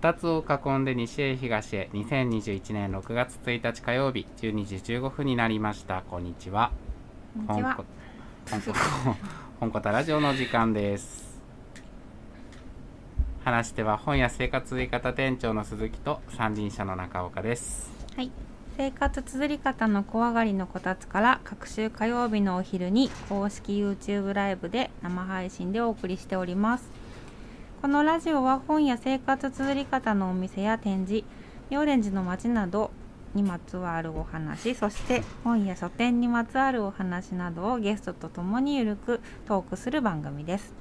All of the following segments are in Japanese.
2つを囲んで西へ東へ。2021年6月1日火曜日。12時15分になりました。こんにちは。こんにちは。本こ たラジオの時間です。話しては本屋生活づり方店長の鈴木と三輪車の中岡です。はい。生活綴り方の怖がりのこたつから各週火曜日のお昼に公式 YouTube ライブで生配信でお送りしております。このラジオは本や生活綴り方のお店や展示妙蓮寺の街などにまつわるお話そして本や書店にまつわるお話などをゲストとともにゆるくトークする番組です。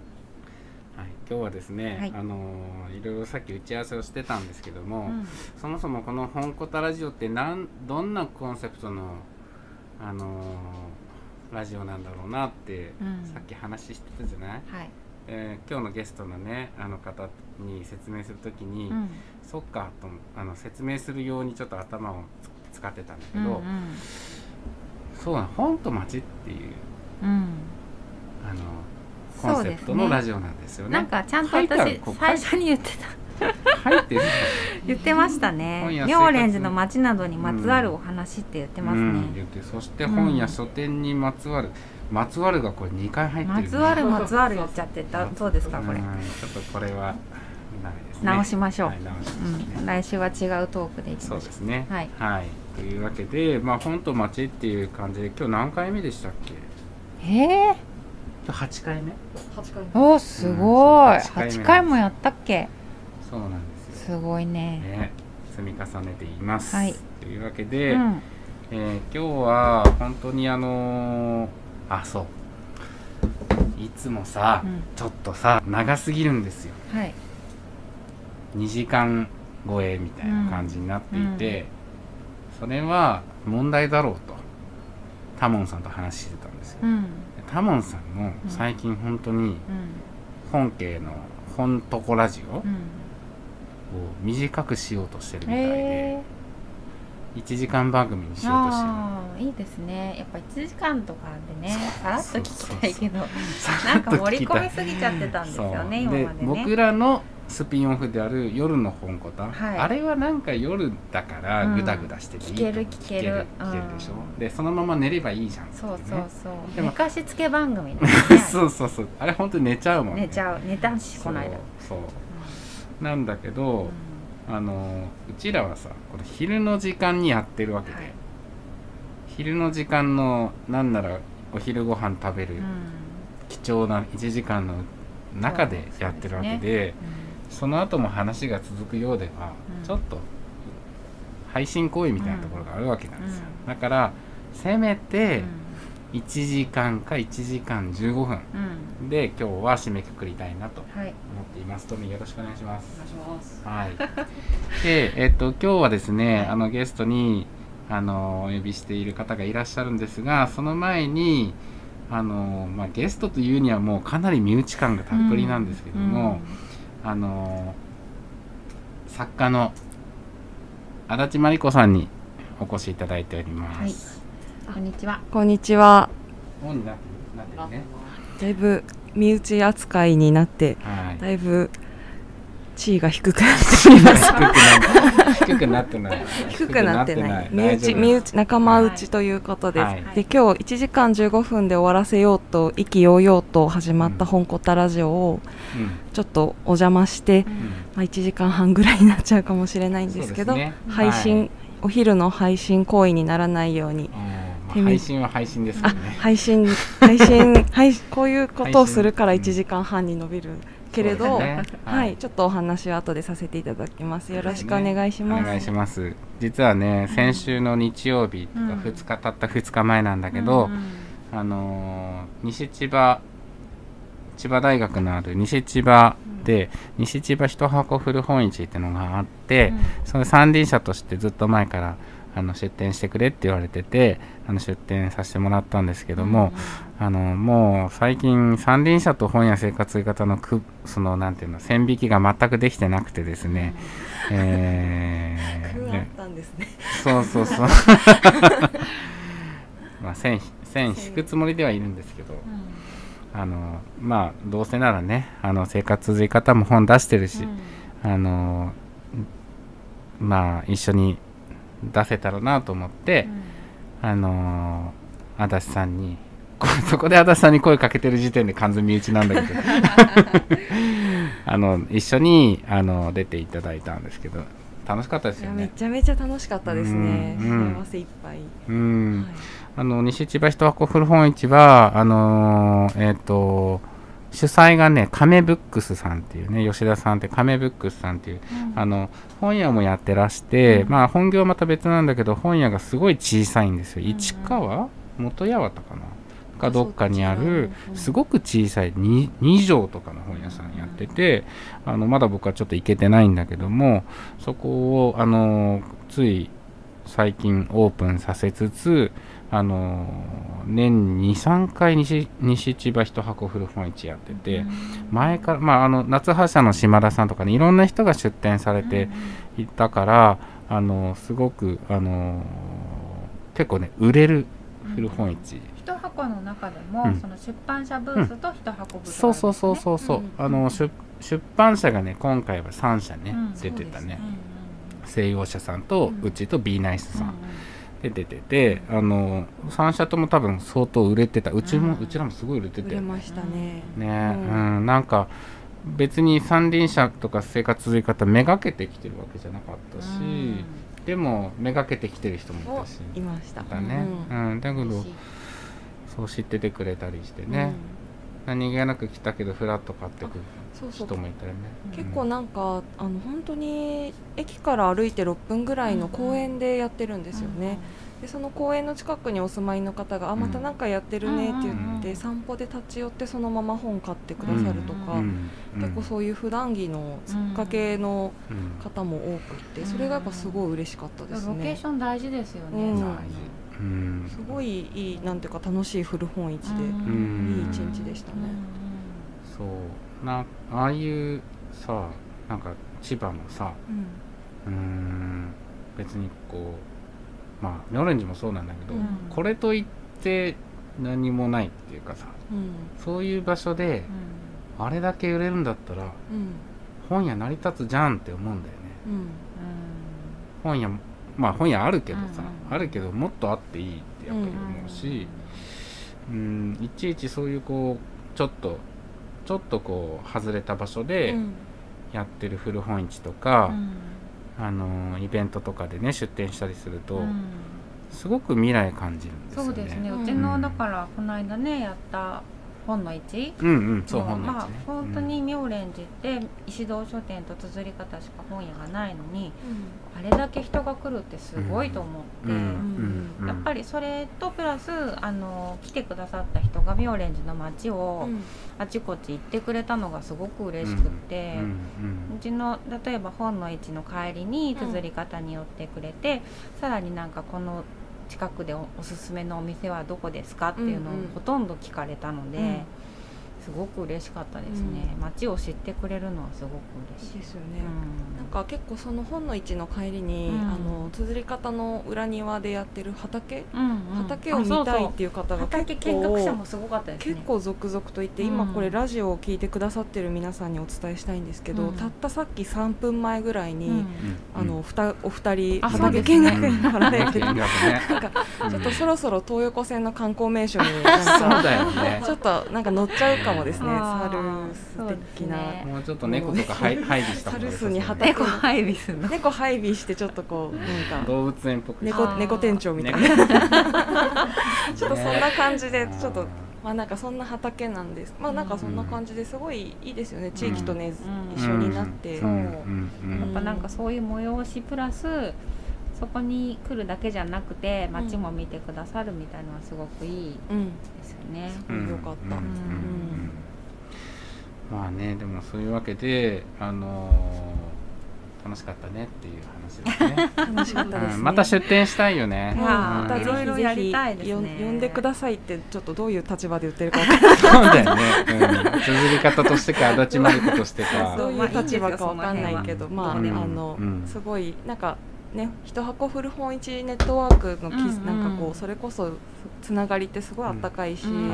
はい、今日はですね、はい。あのーいろいろさっき打ち合わせをしてたんですけども、うん。そもそもこの「本コタラジオ」ってなんどんなコンセプトの、あのーラジオなんだろうなって、うん。さっき話してたじゃない、はい、えー今日のゲストのねあの方に説明するときに、うん。そっかとあの説明するようにちょっと頭をつ使ってたんだけど、うんうん。そうなの本と街っていううん。あのコンセプトのラジオなんですよね。なんかちゃんと私最初に言ってた。書いてる言ってましたね。妙蓮寺の街などにまつわるお話って言ってますうん、ね、言ってそして本や書店にまつわる、まつわるがこれ2回入ってる、まつわるまつわる言っちゃってた。そうですかこれ。うんちょっとこれはダメですね。直しましょう。はい、直しましょううん、ね、来週は違うトークでいきそうましょですね。はい。というわけでまあ本と街っていう感じで今日何回目でしたっけ？うへえ今日8回目。おーすごい、うんそう8 8回もやったっけ？そうなんですよ。すごいね。ね積み重ねています、はい。というわけで、うん。えー今日は本当にあのーあそう。いつもさ、うん。ちょっとさ長すぎるんですよ。はい。2時間超えみたいな感じになっていて、それは問題だろうとタモンさんと話してたんですよ、うん。タモンさんも最近本当にうん。本家の本とこラジオをうん。短くしようとしてるみたいで、へえ1時間番組にしようとしてる。いいですね。やっぱ1時間とかでねさらっと聞きたいけどさなんか盛り込みすぎちゃってたんですよね今そう。までね僕らのスピンオフである夜の本コタ、はい。あれはなんか夜だからうん。グダグダしてていいう。聞ける聞ける。聞けるでしょ、うんでそのまま寝ればいいじゃんっていそうそうそう。でも寝かしつけ番組ね。そうそうそう。あれ本当に寝ちゃうもんね。寝ちゃう。寝たしそうこの間。そう。なんだけうど、んあのうちらはさこれ昼の時間にやってるわけで、はい。昼の時間のなんならお昼ご飯食べるうん。貴重な1時間の中でやってるわけでその後も話が続くようでは、うん。ちょっと配信行為みたいなところがあるわけなんですよ、うん。だからせめうてん1時間か1時間15分うんで今日は締めくくりたいなとはい思っていますトミーよろしくお願いしますはい。で、えっと、今日はですね、はいあのゲストに。あの、お呼びしている方がいらっしゃるんですが、その前に。あの、まあ、ゲストというには、もうかなり身内感がたっぷりなんですけども。あの。作家の。足立真理子さんに。お越しいただいております。うんこんにちはこんにちは。だいぶ身内扱いになって、はい。だいぶ地位が低くなっています。低くなってない。低くなってない。身内、身内、仲間内ということです。はいで、今日1時間15分で終わらせようと、意気揚々と始まった本コタラジオを、うんちょっとお邪魔して、うんまあ、1時間半ぐらいになっちゃうかもしれないんですけど、配信、はいお昼の配信行為にならないように、うん手配信は配信ですけあどね。配信配信 配信こういうことをするから配信1時間半に伸びるけれど、そうですね。はい、ちょっとお話は後でさせていただきます。よろしくお願いします。お願いします。実はね先週の日曜日とかうん2日たった2日前なんだけど、あのー西千葉千葉大学のある西千葉で、西千葉一箱古本市っていうのがあって、その三輪車としてずっと前からあの出店してくれって言われててあの出店させてもらったんですけども、あのもう最近三輪車と本や生活型のくそのなんていうの線引きが全くできてなくてですね、えー工夫あっねたんですね。そうそうそう。まあ線線引くつもりではいるんですけど。あのまあどうせならねあの生活続き方も本出してるし、あのまあ一緒に出せたらなと思って、あの足立さんに こそこで足立さんに声かけてる時点で完全身内なんだけど あの一緒にあの出ていただいたんですけど楽しかったですよね。ちゃめちゃ楽しかったですね。うんうん幸せいっぱい。うんはいあの西千葉一箱古本市はあのーえっ、と主催がね亀ブックスさんっていうね吉田さんって亀ブックスさんっていうあの本屋もやってらして、まあ本業はまた別なんだけど本屋がすごい小さいんですよ、うん。市川？元八幡かな？かどっかにあるうん。すごく小さい 2, 2畳とかの本屋さんやっててあのまだ僕はちょっと行けてないんだけどもそこをあのつい最近オープンさせつつあの年に23回西西千葉一箱古本市やってて、前から、まあ、あの夏葉社の島田さんとかねいろんな人が出店されていたから、あのすごくあの結構ね売れる古本市、一箱の中でも、うん。その出版社ブースと一箱ブースそうそうそううそうそう、うん。あの出出版社がね今回は3社ね、うん。出てたね。ん西洋社さんとうちと B ナイスさんで出ててあの3社とも多分相当売れてた。うちも、ううんちらもすごい売れてて。売れましたね。ねううん。ん、なんか別に三輪車とか生活続き方めがけてきてるわけじゃなかったし、でもめがけてきてる人もいおたし。いました。だね、ううん。だけどそう知っててくれたりしてうん。ね、何気なく来たけどフラッと買ってくるそうそう。人もいたよね。結構なんかあの本当に駅から歩いて6分ぐらいの公園でやってるんですよね、でその公園の近くにお住まいの方が「あまたなんかやってるね」って言って、うん散歩で立ち寄ってそのまま本買ってくださるとか、うん結構そういう普段着のつっかけのうん。方も多くってそれがやっぱすごい嬉しかったですロケーねション大事ですよね、うん。すごいいいなんていうか楽しい古本市で、ん。いい一日でしたね、そう。なああいうさなんか千葉のさうん。うーん。別にこうまあ妙蓮寺もそうなんだけど、うん。これといって何もないっていうかさうん。そういう場所であれだけ売れるんだったらうん。本屋成り立つじゃんって思うんだよね。うん。本屋まあ本屋あるけどさ、あるけどもっとあっていいってやっぱり思うし、うん、いちいちそういうこうちょっとちょっとこう外れた場所でうん。やってる古本市とか、あのイベントとかでね出店したりすると、すごく未来感じるんですよね。そうですね、うん。うちのだからこの間ねやった本の市うんうんそう本の市ね。本当に妙蓮寺って石堂書店と綴り方しか本屋がないのにあれだけ人が来るってすごいと思って、うん。うん。うん。やっぱりそれとプラスあの来てくださった人が妙蓮寺の街をうん。あちこち行ってくれたのがすごく嬉しくって。うん。うちの例えば本の市の帰りに綴り方に寄ってくれて、さらになんかこの近くでおおすすめのお店はどこですかっていうのをほとんど聞かれたので、うんすごく嬉しかったですね、街を知ってくれるのはすごく嬉しい。ですよね、うん。なんか結構その本の市の帰りに、うん。あの綴り方の裏庭でやってる畑、うんうん。畑を見たいっていう方が畑結見学者構もすごかったですね。結構続々といて、うん。今これラジオを聞いてくださってる皆さんにお伝えしたいんですけど、うん。たったさっき3分前ぐらいに、うん。あのふたお二人畑見学になら れて。なんかちょっとそろそろ東横線の観光名所に。ちょっとなんか乗っちゃうかももですね。あサールス的な、すね。もうちょっと猫とか配配備した方が良さそうサルスに畑猫配備するの。猫配備してちょっとこうなんか動物園っぽく猫猫店長みたいな、猫。ちょっとそんな感じでちょっとまあなんかそんな畑なんです。まあなんかそんな感じですごいいいですよね。地域とね、うん。一緒になって、うん。うん。やうん。っぱなんかそういう催しプラスそこに来るだけじゃなくて街も見てくださるみたいなのはすごくいいうん。ですよね。うんよかった。うん。うん。うん。まあねでもそういうわけであのー楽しかったねっていう話ですね。楽しかったですね、うん。また出店したいよね。またうんいろいろやりたいですね。よん呼んでくださいってちょっとどういう立場で言ってるか そうだよね、うん、綴り方としてか足立真理子としてか。どういう立場かわかんないけど、まあ、あの辺はの、うん。すごいなんかね一箱古本市ネットワークのき、うんうんなんかこうそれこそつながりってすごいあったかいし、うん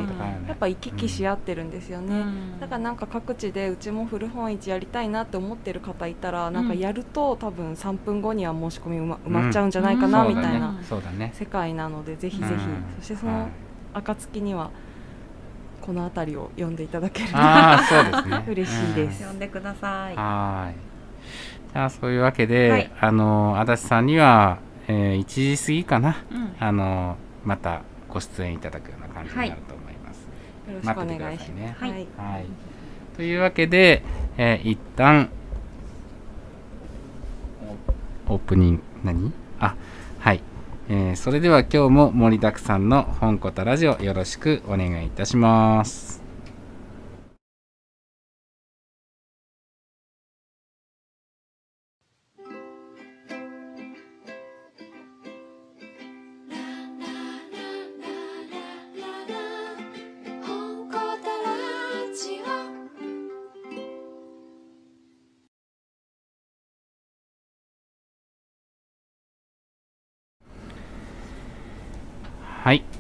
やっぱ行き来し合ってるんですよね。うんだからなんか各地でうちも古本市やりたいなって思ってる方いたらなんかやると多分3分後には申し込み埋ま埋まっちゃうんじゃないかなうん。みたいなそうだね。世界なのでぜひぜひ、うん。そしてそのはい。暁にはこの辺りを読んでいただけるとああそうですね。嬉しいです。呼んでください。はーい。あそういうわけで、はいあの足立さんには、えー1時過ぎかな、うんあのまたご出演いただくような感じになると思います。よろしくお願いします。ね。はいはいはい。というわけで、えー一旦オオープニング何？あはい。えーそれでは今日も盛りだくさんの本コタラジオよろしくお願いいたします。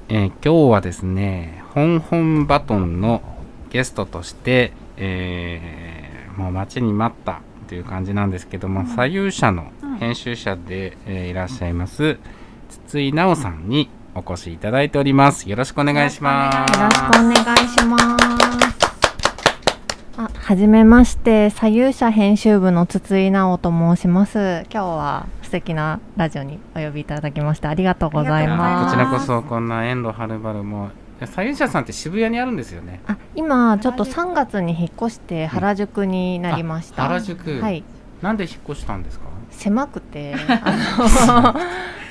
えー今日はですね、本本バトンのゲストとして、えーもう待ちに待ったという感じなんですけども、左右者の編集者で、えーいらっしゃいます筒井直さんにお越しいただいております。よろしくお願いします。よろしくお願いします。あ、はじめまして、左右者編集部の筒井直と申します。今日は素敵なラジオにお呼びいただきましてありがとうございま。ますすこちらこそこんな遠路はるばるもう左右者さんって渋谷にあるんですよね。あ、今ちょっと3月に引っ越して原宿になりました。あ原宿はい。なんで引っ越したんですか？狭くて、あの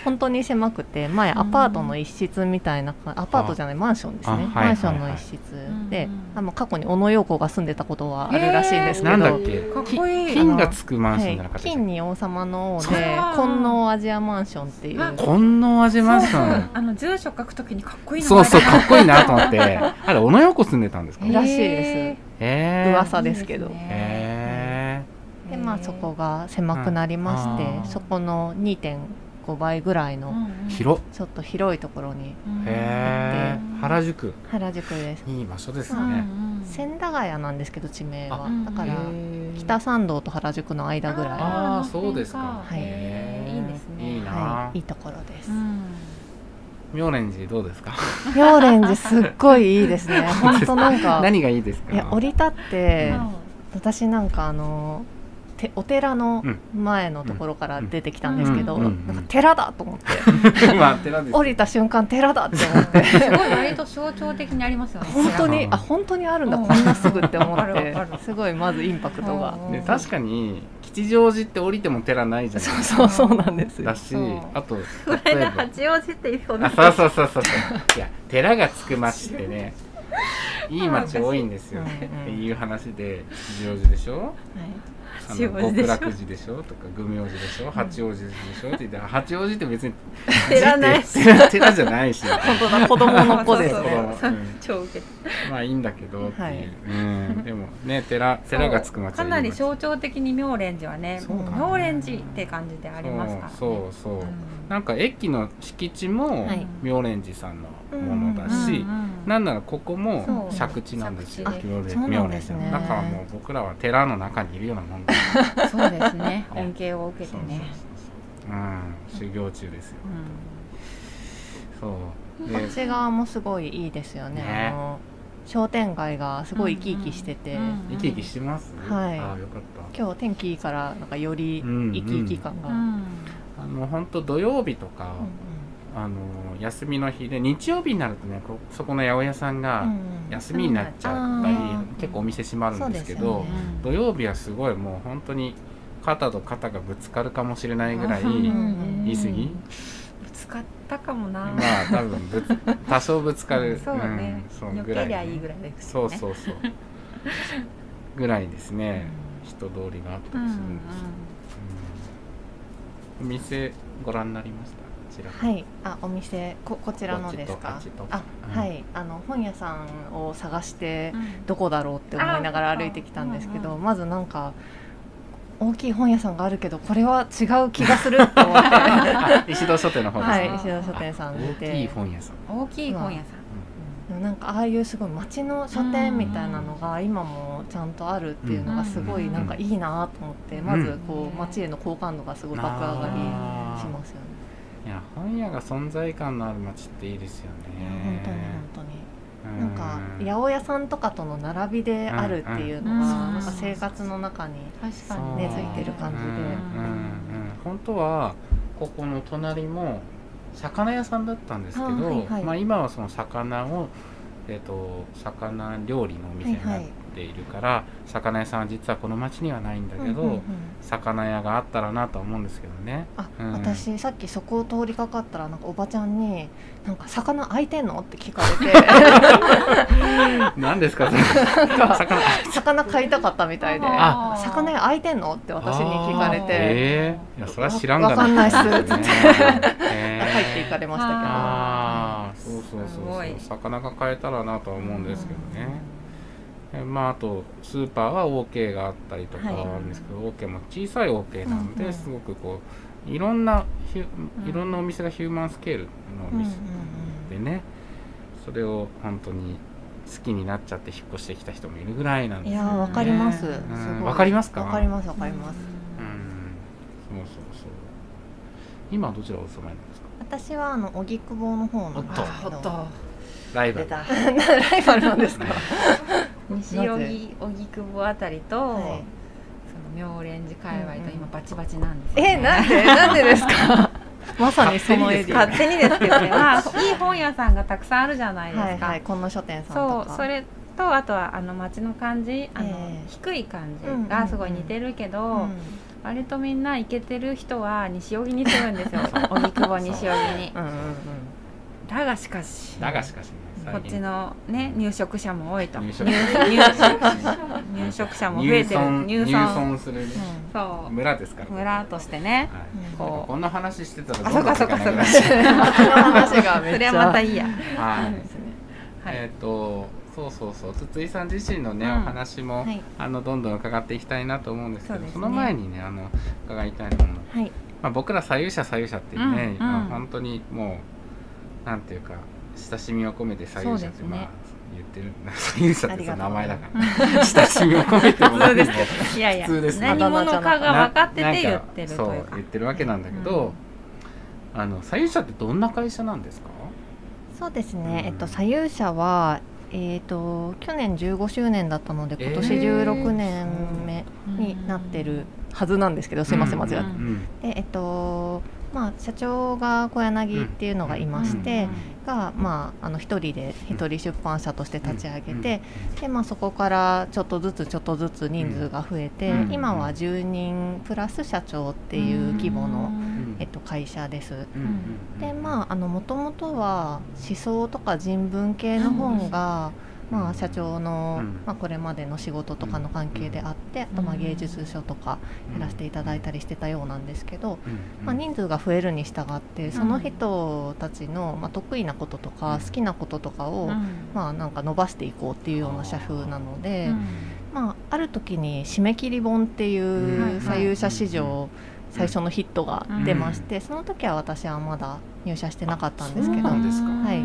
本当に狭くて、前アパートの一室みたいなか、アパートじゃないマンションですね。マンションの一室うんでうん、あの過去に小野陽子が住んでたことはあるらしいんですけど。なんだっけ？かっこいい。金がつくマンションじゃなかはい、った金に王様の王で金能アジアマンションっていうあ金の味マンション？あの住所書くときにかっこいいのそうそう、かっこいいなと思っって。あれ、小野洋子住んでたんですか？へらしいですえ。噂ですけどへでまあそこが狭くなりまして、そこの2.5倍ぐらいのえ。広っ。ちょっと広いところに。へえ。原宿。原宿です。いい場所ですうんね。千駄ヶ谷なんですけど地名は。あだから北参道と原宿の間ぐらい。あーそうですか。はい。いいですね。いいな。はい。いいところです。妙蓮寺どうですか？妙蓮寺すっごいいいですね。本当なんか何がいいですか？いや降り立って私なんかあのてお寺の前のところから出てきたんですけど、うん。うん。なんか寺だと思って、まあ、寺です。降りた瞬間寺だって思って。すごい割と象徴的にありますよね。本当にうんあ本当にあるんだ。うん。こんなすぐって思って。すごいまずインパクトが。確かに吉祥寺って降りても寺ないじゃないそうですか。そうそうなんです。よだしあと、八王子っていうあそうそうそうそうそう。いや寺がつく町ってねいい町多いんですよ、うんうん。っていう話で吉祥寺でしょ？あの八王子でしょ 極楽寺でしょ？とか組王寺でしょ？八王子でしょ？って言って八王子って別に寺ないし。寺 寺じゃないし。本当だ子供の子です。ね超受けてまあいいんだけどっていう、でもね寺寺がつく町かなり小象徴的に妙蓮寺はね妙蓮寺って感じでありますかそうそうなんか駅の敷地もはい。妙蓮寺さんのものだし、うんうんなんならここも借地なんですよ。借地妙蓮そうなんねだからもう僕らは寺の中にいるようなもんだ。そうですね恩恵を受けてねうん、修行中ですよ。そう。こっち側もすごいいいですよねね商店街がすごい生き生きしてて、生き生きしてますはいあよかった今日天気いいからなんかより生き生き感が、うんあの本当土曜日とか、うんあの休みの日で日曜日になるとねこそこの八百屋さんうんがうん。休みになっちゃったり、あー。結構お店閉まるんですけどね。土曜日はすごいもう本当に肩と肩がぶつかるかもしれないぐらいうん言い過ぎ、ぶつかったかもな、まあ多分ぶつ 多少ぶつかる、そうね、んそぐらいね。けりゃいいぐらいですそうそうそう。ぐらいですね。人通りがあったうんうんりするんですよ、うん。お店ご覧になりました？こちら。はい、あお店ここちらのですか？あ、うんはい。あの本屋さんを探してうん。どこだろうって思いながら歩いてきたんですけど、あうんまずなんか大きい本屋さんがあるけどこれは違う気がすると思って。あ 石戸書店の方ですね、はい石田書店さん大できい本屋さん。大きい本屋さん。でもなんかああいうすごい街の書店みたいなのが今もちゃんとあるっていうのがすごいなんかいいなと思って、まずこう街への好感度がすごい爆上がりしますよね。いや本屋が存在感のある街っていいですよね。本当に本当に。うなんか八百屋さんとかとの並びであるっていうのが、なんか生活の中に確かに。ね根付いてる感じで。うん。うん。うん。本当はここの隣も魚屋さんだったんですけど、あはいはい。まあ、今はその魚を、えー、と魚料理のお店になっているから、魚屋さんは実はこの町にはないんだけど、うんうんうん。魚屋があったらなとは思うんですけどね。あ、うん。私さっきそこを通りかかったらなんかおばちゃんに「なんか魚開いてんの?」って聞かれて。何ですか？そ れ魚。魚買いたかったみたいで「あ。魚屋開いてんの?」って私に聞かれて。えー、いやそれは知らんがわかんないっす。ねつってえー入っていかれましたけど。ああそうそうすそうそう。魚が買えたらなとは思うんですけどね、えまああとスーパーは OK があったりとかはい。あるんですけど、OK も小さい OK なので、すごくこういろんなヒュいろんなお店がヒューマンスケールのお店でね、それを本当に好きになっちゃって引っ越してきた人もいるぐらいなんうんですよいやーわかります。わかりますか？わかりますわかります。うん。そうそうそう。今どちらお住まいなんですか？私はあの荻窪の方なんですけど。ライバル。ライバルなんですか？西荻荻窪あたりと、はい。その妙蓮寺界隈と今バチバチなんですよ、え、なんで？なんでですか？まさにそのエリア。勝手にですけどね。まあいい本屋さんがたくさんあるじゃないですか、はいはい、この書店さんとか。そうそれとあとはあの街の感じあの、ええ。低い感じがすごい似てるけど、うん。割とみんな行けてる人は西荻に住むんですよ。荻窪西荻に。うんうんうん。だがしかし。だがしかしねこっちのね入植者も多いと。入植者。も増えてる。入村入村。するね。そう。村ですから、村としてね。はい、こう。こんな話してたらあそうかそうかそうかどんどん時間が街の話がめっちゃ。それはまたいいや。はい。はい。えっ、とそうそうそう。筒井さん自身のね、うん。お話も、はい。あのどんどん伺っていきたいなと思うんですけどそね。の前にねあの伺いたいのは、はい。まあ、僕ら左右者左右者っていうね、うんうん。まあ本当にもうなんていうか親しみを込めて左右者って、ね。まあ言ってる 左右者って名前だかあら親しみを込めても普通ですね。いやいや。普通ですね。何者かが分かってなて言ってるとそう言ってるわけなんだけど、あの左右者ってどんな会社なんですか？そうですね。うん。えっと左右者は。えー、と去年15周年だったので今年えー16年目になってるはずなんですけど、すいません。間違って、うん。うん。でえっとまあ社長が小柳っていうのがいまして、がまああの一人で一人出版社として立ち上げて、でまあそこからちょっとずつちょっとずつ人数が増えて、うん今は10人プラス社長っていう規模の、うんえっと、会社です。うんでまああのもともとは思想とか人文系の本が、まあ、社長の、うん。まあ、これまでの仕事とかの関係であって、あとまあ芸術書とかやらせていただいたりしてたようなんですけど、まあ、人数が増えるに従ってその人たちの、まあ、得意なこととか好きなこととかを、まあ、なんか伸ばしていこうっていうような社風なので、まあ、ある時に「締め切り本」っていう左右者史上最初のヒットが出まして、その時は私はまだ入社してなかったんですけどそうなんですか。はい。へ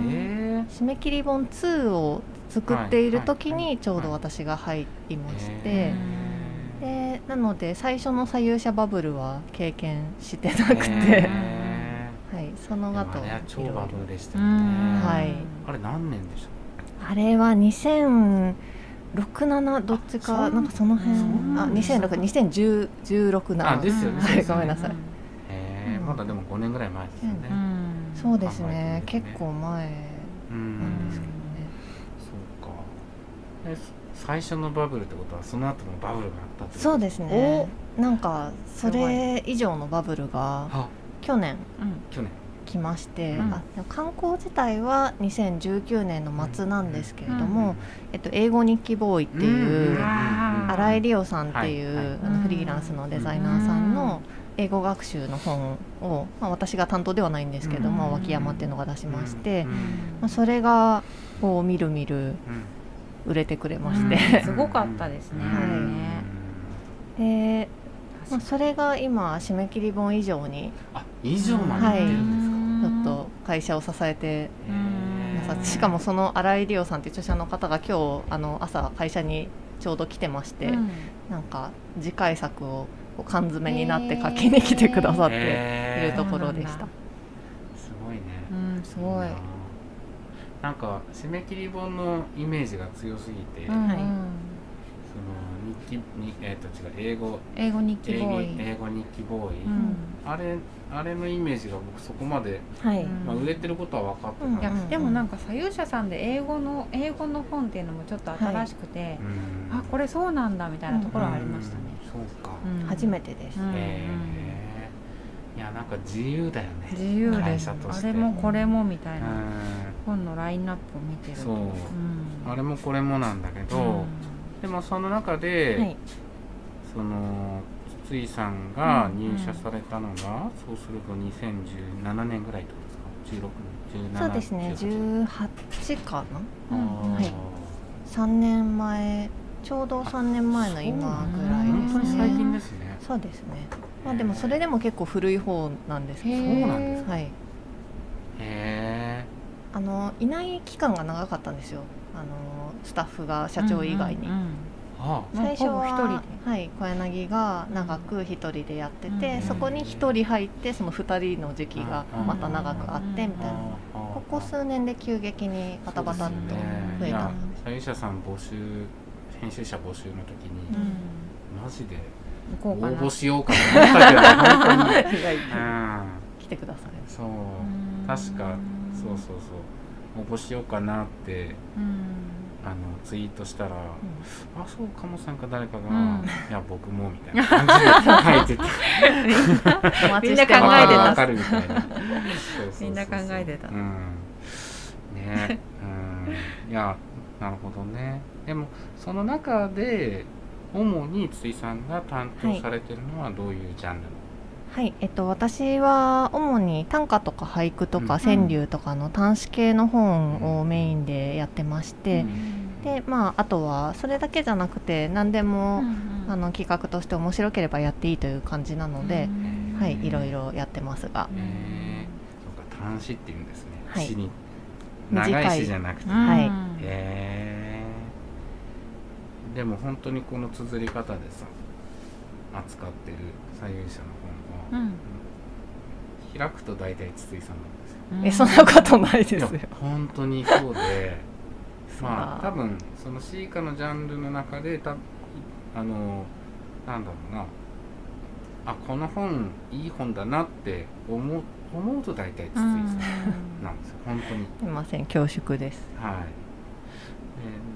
締め切り本2を作っている時にちょうど私が入りましへてでなので最初の左右者バブルは経験してなくて、へ はい、その後でもあれは超バブルでしたね。はい。あれ何年でしあれは2006、7どっちかなんかその辺。あんですか？2006、2010、16なあですよね。はい、ごめんなさい。へえうんまだでも5年ぐらい前ですよね、うん。そうですね、結構前。うんなん。ですけどね。そうか。え最初のバブルってことはその後のバブルがあったってことそうですね。なんかそれ以上のバブルがあ。去年。去年。来まして、うん。あ観光自体は2019年の末なんですけれどうん。も、えっと、英語日記ボーイっていう、新井理央さんっていう、はい。はい。あのフリーランスのデザイナーさんの英語学習の本を、まあ、私が担当ではないんですけども、うん。脇山っていうのが出しまして、うん。まあ、それがこうみるみるうん。売れてくれまうん。して、すごかったですね。はい。ね。で、まあ、それが今締め切り本以上にあ以上までい。ってるんですか、ちょっと会社を支えてしかもその新井理央さんっていう著者の方が今日あの朝会社にちょうど来てまして、うん。なんか次回作をこう缶詰になって書きに来てくださっているところでした。すごいね、うんすごい。ななんか締め切り本のイメージが強すぎて、うん。はい。その日記にえっ、と違う英語。英語日記ボーイ。英語日記ボーイ、うん。あれあれのイメージが僕そこまで、はい、うんまあ、売れてることは分かってた。ん。いやですけど、でもなんか左右者さんで英語の英語の本っていうのもちょっと新しくて、うん。あこれそうなんだみたいなところはありましたね。うんそうか、うん。初めてです。うん。へえいやなんか自由だよね。自由会です。社として。あれもこれもみたいな。う本のラインナップを見てると。そう。うん。んあれもこれもなんだけど、うん。でもその中で、はい、その筒井さんが入社されたのが、そうすると2017年ぐらいってことですか？16年17そうですね、18 18かな、あー。はい。3年前、ちょうど3年前の今ぐらいですね。近ですね。そうですね。まあでもそれでも結構古い方なんですけど、そうなんですか。はい、へえ。あのいない期間が長かったんですよ。あのスタッフが社長以外に。うんうんあもう最初ははい、小柳が長く一人でやってて、うんそこに一人入ってその二人の時期がまた長くあってみたいな、ここ数年で急激にバタバタっと増えたいや左右者さん募集編集者募集の時に、うん。マジで応募しようかと思ったけど 本当に。来てください。そう。うん。確かそうそうそう。応募しようかなってうん。あのツイートしたら、あそう鴨さんか誰かが、うん。いや僕もみたいな感じで書いてて。みんな考えてた。わかるみたいな。みんな考えてた。うん。ね。うん。いやなるほどねでもその中で主に筒井さんが担当されてるのはどういうジャンルの、はい、えっと、私は主に短歌とか俳句とうん。か川柳とかの短詩系の本をメインでやってまして、でまああとはそれだけじゃなくて何でも、あの企画として面白ければやっていいという感じなので、はいいろいろやってますが、えー、そうか短詩っていうんですね、はい。詩に短い。長い詩じゃなくて、はい。へえでも本当にこの綴り方でさ扱ってる左右者の本は、うん。開くと大体筒井さんなんですよ。えそんなことないですいよや。本当にそうで まあ多分そのシーカのジャンルの中でたあのなんだろうな。あこの本いい本だなって思う思うと大体筒井さんなんですよ。本当に。すみません恐縮です。は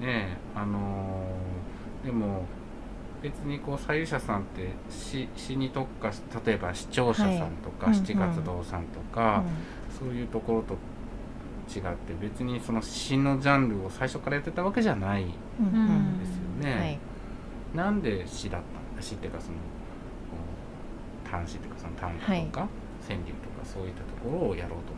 い。でねあのーでも別にこう左右者さんって詩詩に特化し例えば視聴者さんとか、はい。七活動さんとか、うそういうところと違って別にその詩のジャンルを最初からやってたわけじゃないんんうんうん。ですよね。はい、なんで詩だった詩っていうかそのこう短詩っていうかその短歌とか、はい。川柳とかそういったところをやろうと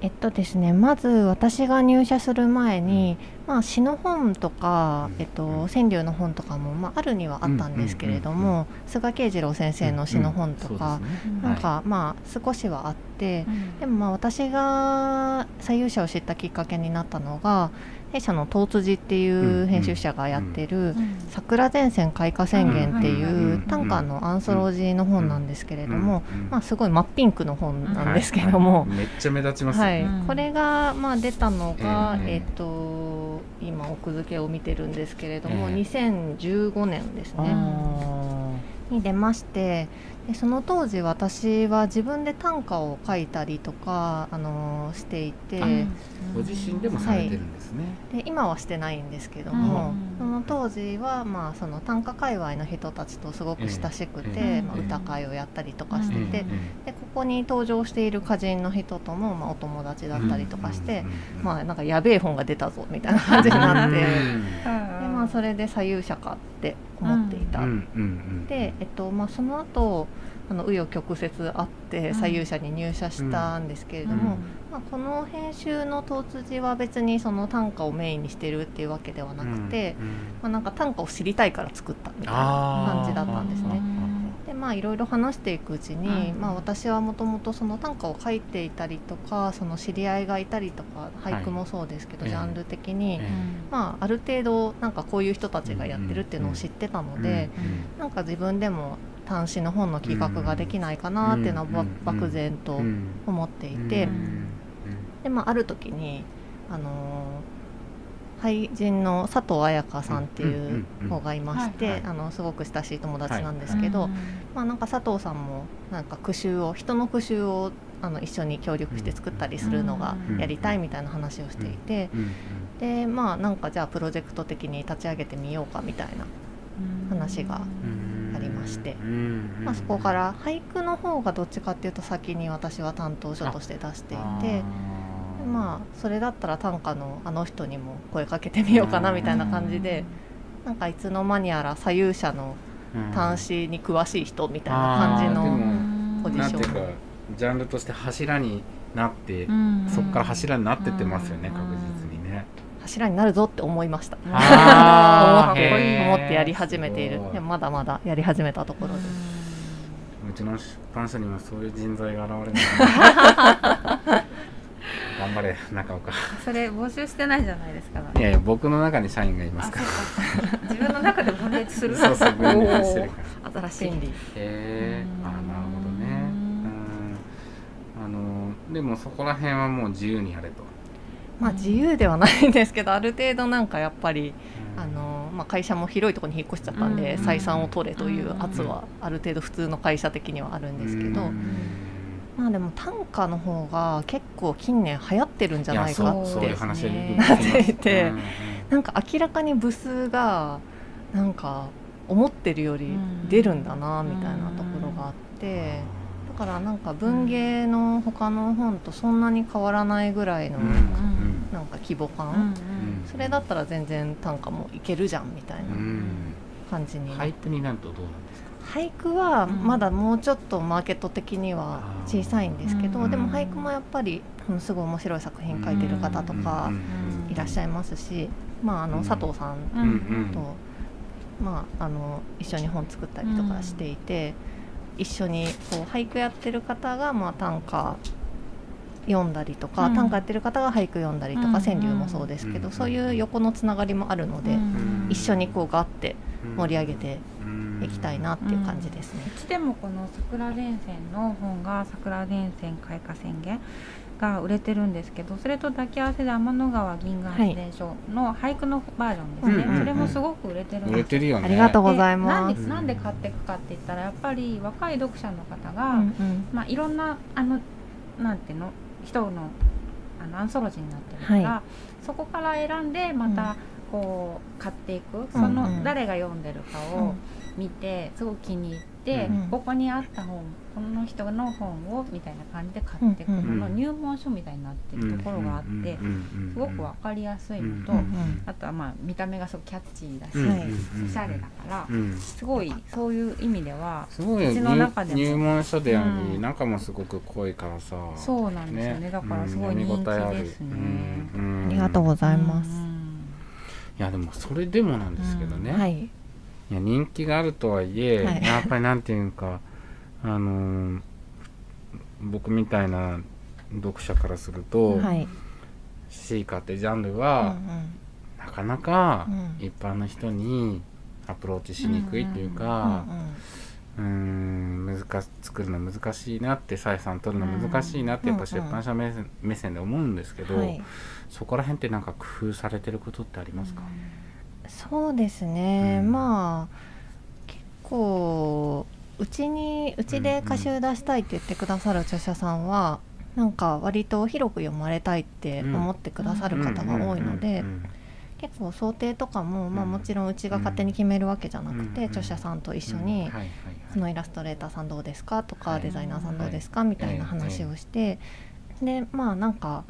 えっとですねまず私が入社する前に、まあ、詩の本とか、うん。えっと、うん。川柳の本とかも、まあ、あるにはあったんですけれどうんうんうんも、菅慶次郎先生の詩の本とか、なんかまあ少しはあって、でもまあ私が左右者を知ったきっかけになったのが弊社の東辻っていう編集者がやってる「桜前線開花宣言」っていう短歌のアンソロジーの本なんですけれども、まあ、すごい真っピンクの本なんですけども、めっちゃ目立ちますはい、これがまあ出たのが、えっと今奥付けを見てるんですけれども、2015年ですね。に出ましてでその当時私は自分で短歌を書いたりとか、あのー、していて。ご自身でもされてるんですね、はい、で今はしてないんですけども、その当時は、まあ、その短歌界隈の人たちとすごく親しくて、えー、まあ、歌会をやったりとかしてて、でここに登場している歌人の人とも、まあ、お友達だったりとかして、まあ、なんかやべえ本が出たぞみたいな感じになって、でまあ、それで左右者かって思っていた。で、えっとまあ、その後あの紆余曲折あって左右者に入社したんですけれども、まあ、この編集の突字は別にその短歌をメインにしてるっていうわけではなくて、まあ、なんか短歌を知りたいから作ったみたいな感じだったんですね。でまあいろいろ話していくうちに、まあ、私はもともとその短歌を書いていたりとかその知り合いがいたりとか俳句もそうですけど、ジャンル的に、まあ、ある程度なんかこういう人たちがやってるっていうのを知ってたので、なんか自分でも端子の本の企画ができないかなっていうのは漠然と思っていて。で、まあ、ある時に、あの俳人の佐藤彩香さんっていう子がいましてあのすごく親しい友達なんですけど、まあ、なんか佐藤さんもなんか句集を人の句集をあの一緒に協力して作ったりするのがやりたいみたいな話をしていてでまあなんかじゃあプロジェクト的に立ち上げてみようかみたいな話がありまして、まあ、そこから俳句の方がどっちかっていうと先に私は担当書として出していて。まあそれだったら短歌のあの人にも声かけてみようかなみたいな感じでなんかいつの間にやら左右者の端子に詳しい人みたいな感じのポジション。ジャンルとして柱になって、そこから柱になってってますよね、確実にね。柱になるぞって思いました。思って思ってやり始めている。でもまだまだやり始めたところです。うちの出版社にもそういう人材が現れる 頑張れ中岡。それ募集してないじゃないですか、いやいや僕の中に社員がいますから。自分の中で分裂する。そうそう分裂してるから。新しい。へえあなるほどね。うん。あのでもそこら辺はもう自由にやれと。まあ自由ではないんですけどある程度なんかやっぱり、あのまあ、会社も広いところに引っ越しちゃったんで、採算を取れという圧はある程度普通の会社的にはあるんですけど、まあでも単価の方が結構近年流行ってるんじゃないかって。なっていて、なんか明らかに部数がなんか思ってるより出るんだなみたいなところがあって。からなんか文芸の他の本とそんなに変わらないぐらいのなんか規模感、それだったら全然短歌もいけるじゃんみたいな感じに俳句になるとどうな俳句はまだもうちょっとマーケット的には小さいんですけど、でも俳句もやっぱりすごい面白い作品書いてる方とかいらっしゃいますし、まあ、あの佐藤さんと、まあ、あの一緒に本作ったりとかしていて。一緒にこう俳句やってる方がまあ短歌読んだりとか、うん、短歌やってる方が俳句読んだりとか、うん、川柳もそうですけど、うん、そういう横のつながりもあるので、一緒にこうガッて盛り上げていきたいなっていう感じですね。うちでもこの桜電線の本が桜電線開花宣言が売れてるんですけどそれと抱き合わせで天の川銀河発電所の俳句のバージョンですね、はい、それもすごく売れてるんです、ね、ありがとうございます。なんで買っていくかって言ったらやっぱり若い読者の方が、うんうん、まあ、いろんなあのなんていうの？人のあのアンソロジーになってるから、はい、そこから選んでまたこう買っていく、うん、その誰が読んでるかを見てすごく気に入って、うん、ここにあった本この人の本をみたいな感じで買っていくのの入門書みたいになってるところがあってすごく分かりやすいのとあとはまあ見た目がすごくキャッチーだしおしゃれだからすごいそういう意味ではすごいうちの中でも入門書であり中もすごく濃いからさ。そうなんですよね。だからすごい人気ですね。ありがとうございます。いやでもそれでもなんですけどね、はい、いや人気があるとはいえ、はい、やっぱりなんていうかあのー、僕みたいな読者からすると、はい。シーカーってジャンルうんは、なかなかうん。一般の人にアプローチしにくいといううんか、うーん難し作るの難しいなって採算取るの難しいなってやっぱ出版社目線目線で思うんですけど、はい。そこら辺ってなんか工夫されてることってありますか、そうですね、うん。まあ結構うちにうちで歌集出したいって言ってくださる著者さんは、なんか割と広く読まれたいって思ってくださる方が多いので、うん結構想定とかも、まあ、うんもちろんうちが勝手に決めるわけじゃなくて、うん著者さんと一緒うん。に、そのイラストレーターさんどうですかとか、はいデザイナーさんどうですか、みたいな話をして、でまあなんか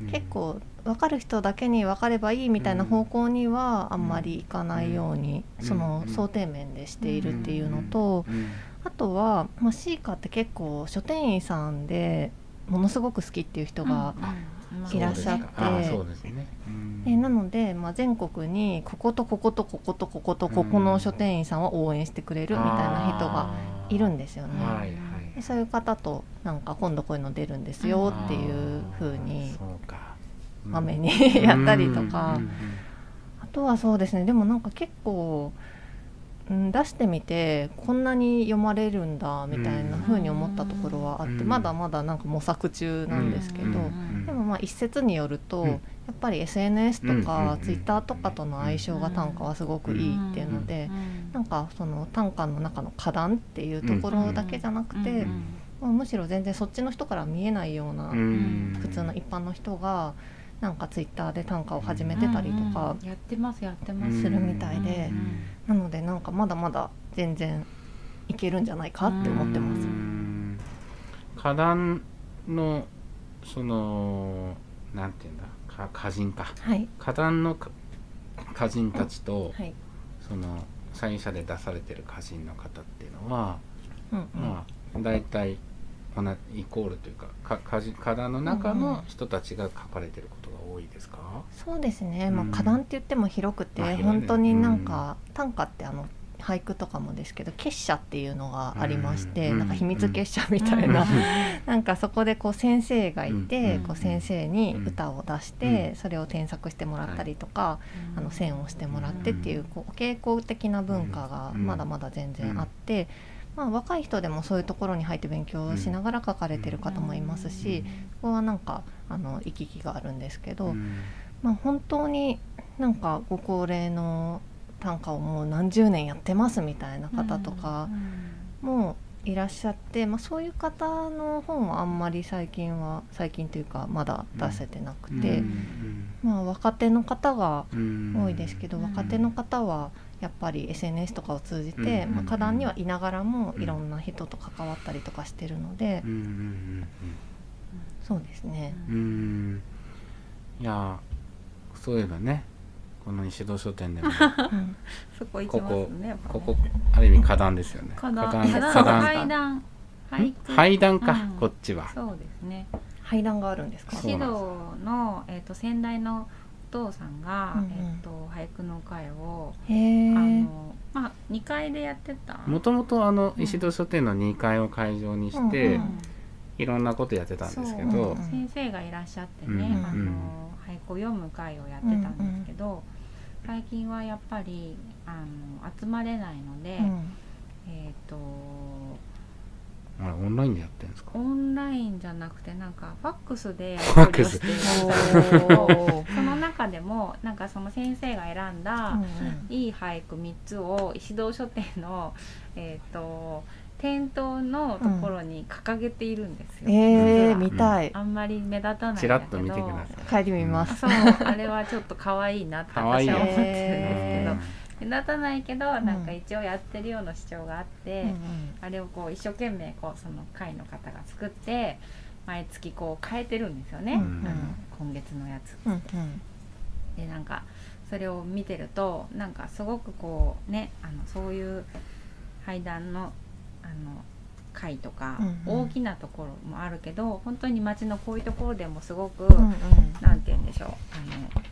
うん。結構分かる人だけに分かればいいみたいな方向にはあんまりいかないように、うんそのうん想定面でしているっていうのと、うんあとは、まあ、シーカーって結構書店員さんでものすごく好きっていう人が、いらっしゃってそうですかあそうですね、うん。でなので、まあ、全国にこことこことこことこことここの書店員さんは応援してくれるみたいな人がいるんですよね。でそういう方となんか今度こういうの出るんですよっていう風にそうかまめに やったりとか。うんあとはそうですね。でもなんか結構、うん、出してみてこんなに読まれるんだみたいな風に思ったところはあってうん。まだまだなんか模索中なんですけどでもまあ一説によるとうん。やっぱり SNS とうんかうん Twitter とかとの相性が短歌はすごくいいっていうのでなんかその短歌の中の花壇っていうところだけじゃなくてまあむしろ全然そっちの人から見えないようなうん。普通の一般の人がなんかツイッターで短歌を始めてたりとかやってますやってます。するみたいでうんなのでなんかまだまだ全然いけるんじゃないかって思ってます。う。ん。花壇のそのなんていうんだ？か歌人か。はい。花壇のか歌人たちと、はい。そのサイン社で出されてる歌人の方っていうのは、うんうん。まあ大体同じイコールというか花壇の中の人たちが書かれてること。が多いですか、そうですね、まあ、うん花壇って言っても広くて、まあ広いね。本当になんか、短歌ってあの俳句とかもですけど結社っていうのがありまして、うん。なんか秘密結社みたいな、うん。なんかそこでこう先生がいて、うん。こう先生に歌を出して、うん。それを添削してもらったりとか、あの線をしてもらってっていううん。こう傾向的な文化がうん。まだまだ全然あって、まあ、若い人でもそういうところに入って勉強しながら書かれてる方もいますし、ここはなんかあの行き来があるんですけど、うん。まあ、本当になんかご高齢の短歌をもう何十年やってますみたいな方とかもいらっしゃって、まあ、そういう方の本はあんまり最近は最近というかまだ出せてなくて、まあ、若手の方がうん。多いですけど、うん若手の方はやっぱり SNS とかを通じて、うんまあ、花壇にはいながらもうんいろんな人と関わったりとかしてるので、うんうんそうですね。うん。いやそういえばねこの石戸書店でも。うん。そこ行きますねね。ここある意味花壇ですよね。花壇。花壇。階段。か、うん。こっちは。そうですね。階段があるんですか？指導の、えー、と先代のお父さんが、うんうん。えー、と俳句の会を、へあえ。のまあ、2階でやってた。もともとあのうん。石戸書店の2階を会場にして、うんうん。いろんなことやってたんですけそう。ど、うん先生がいらっしゃってうんね、うん。あの俳句を読む会をやってたんですけど、最近はやっぱりあの集まれないので、うん。えっ、とあれオンラインでやってるんですか？オンラインじゃなくてなんかファックスでやっしゃるんですけどその中でもなんかその先生が選んだ、うん。いい俳句3つを石堂書店の、えー、と店頭のところに掲げているんですよ、えー、実は。見たい。あんまり目立たないんだけど。ちらっと見てください帰り見ます。あそう。あれはちょっと可愛いなって可愛いよ私は思ってるんですへけど目立たないけどなんか一応やってるような主張があって、うんうん。あれをこう一生懸命こうその会の方が作って毎月こう変えてるんですよね、うん。あの今月のやつ。うんうん。でなんかそれを見てるとなんかすごくこうねあのそういう階段のあの会とか、うんうん。大きなところもあるけど本当に街のこういうところでもすごく、うんうん。なんて言うんでしょう。あの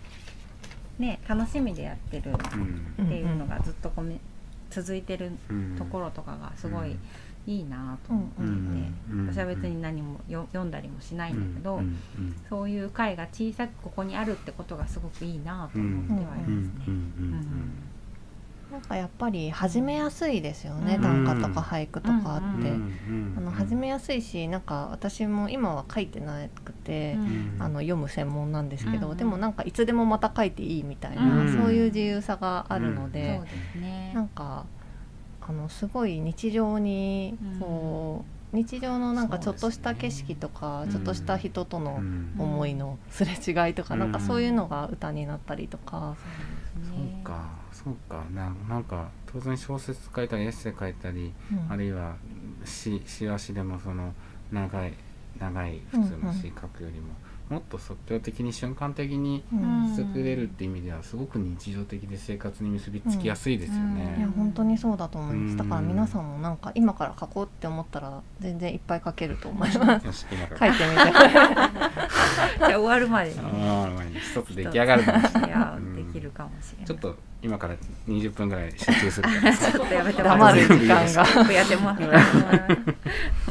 ね楽しみでやってるっうん。ていうのがずっとこめ続いてるうん。ところとかがすごいいいなと思って、私は別に何もよ読んだりもしないん。だけど、そういう回が小さくここにあるってことがすごくいいなと思ってはいますね。なんかやっぱり始めやすいですよね、うん。短歌とか俳句とかあって、うん。あの始めやすいしなんか私も今は書いてなくて、うん。あの読む専門なんですけど、うん。でもなんかいつでもまた書いていいみたいな、うん。そういう自由さがあるのでなんかあのすごい日常にこう、日常のなんかちょっとした景色とか、ね。ちょっとした人とのうん。思いのすれ違いとか、うん。なんかそういうのが歌になったりとか、そうかそうかななんか当然小説書いたりエッセイ書いたり、うん。あるいは詩詩は詩でもその長い長い普通の詩書くよりも、もっと即興的に瞬間的にうん。作れるって意味ではすごく日常的で生活に結びつきやすいですよね。いや本当にそうだと思います、うん。だから皆さんもなんか今から書こうって思ったら全然いっぱい書けると思います。よし今か書いらてみて。じゃ あ終わるまでにねああ一つ出来上がるかもしれない。いやうん。できるかもしれない。ちょっと今から20分ぐらい集中する ちょっとやめてもらって時間が僕やってもらってもらってもらって。こ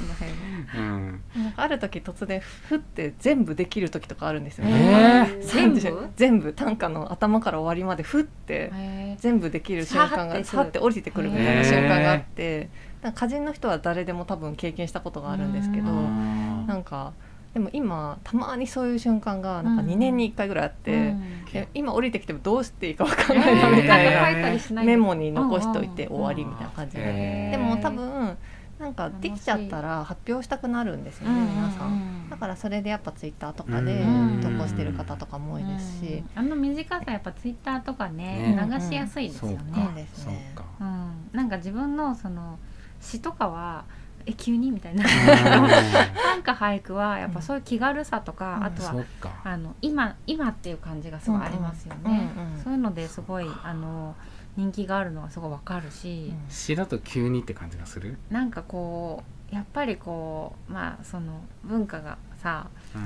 の辺うんある時突然ふって全部できる時とかあるんですよえね、ー。全部？30全部短歌の頭から終わりまでふって全部できる瞬間がさって降りてくるみたいな瞬間があってなんか歌人の人は誰でも多分経験したことがあるんですけどうんなんかでも今たまにそういう瞬間がなんかうん。2年に1回ぐらいあって、うん。で今降りてきてもどうしていいか分かんないなえー。みたいな、メモに残しといてうん終わりみたいな感じで、でも多分なんかできちゃったら発表したくなるんですよね、皆さん。だからそれでやっぱツイッターとかでうん投稿してる方とかも多いですし、うんあの短さやっぱツイッターとかねね。流しやすいですよね、そうかそうですそうねか。うん、なんか自分のその詩とかはえ急にみたいな。短歌俳句はやっぱそういう気軽さとか、うん。あとはあの今今っていう感じがすごいありますよね、うんうん。そういうのですごいあの人気があるのはすごいわかるし、詩だと急にって感じがする？なんかこうやっぱりこうまあその文化がさうん。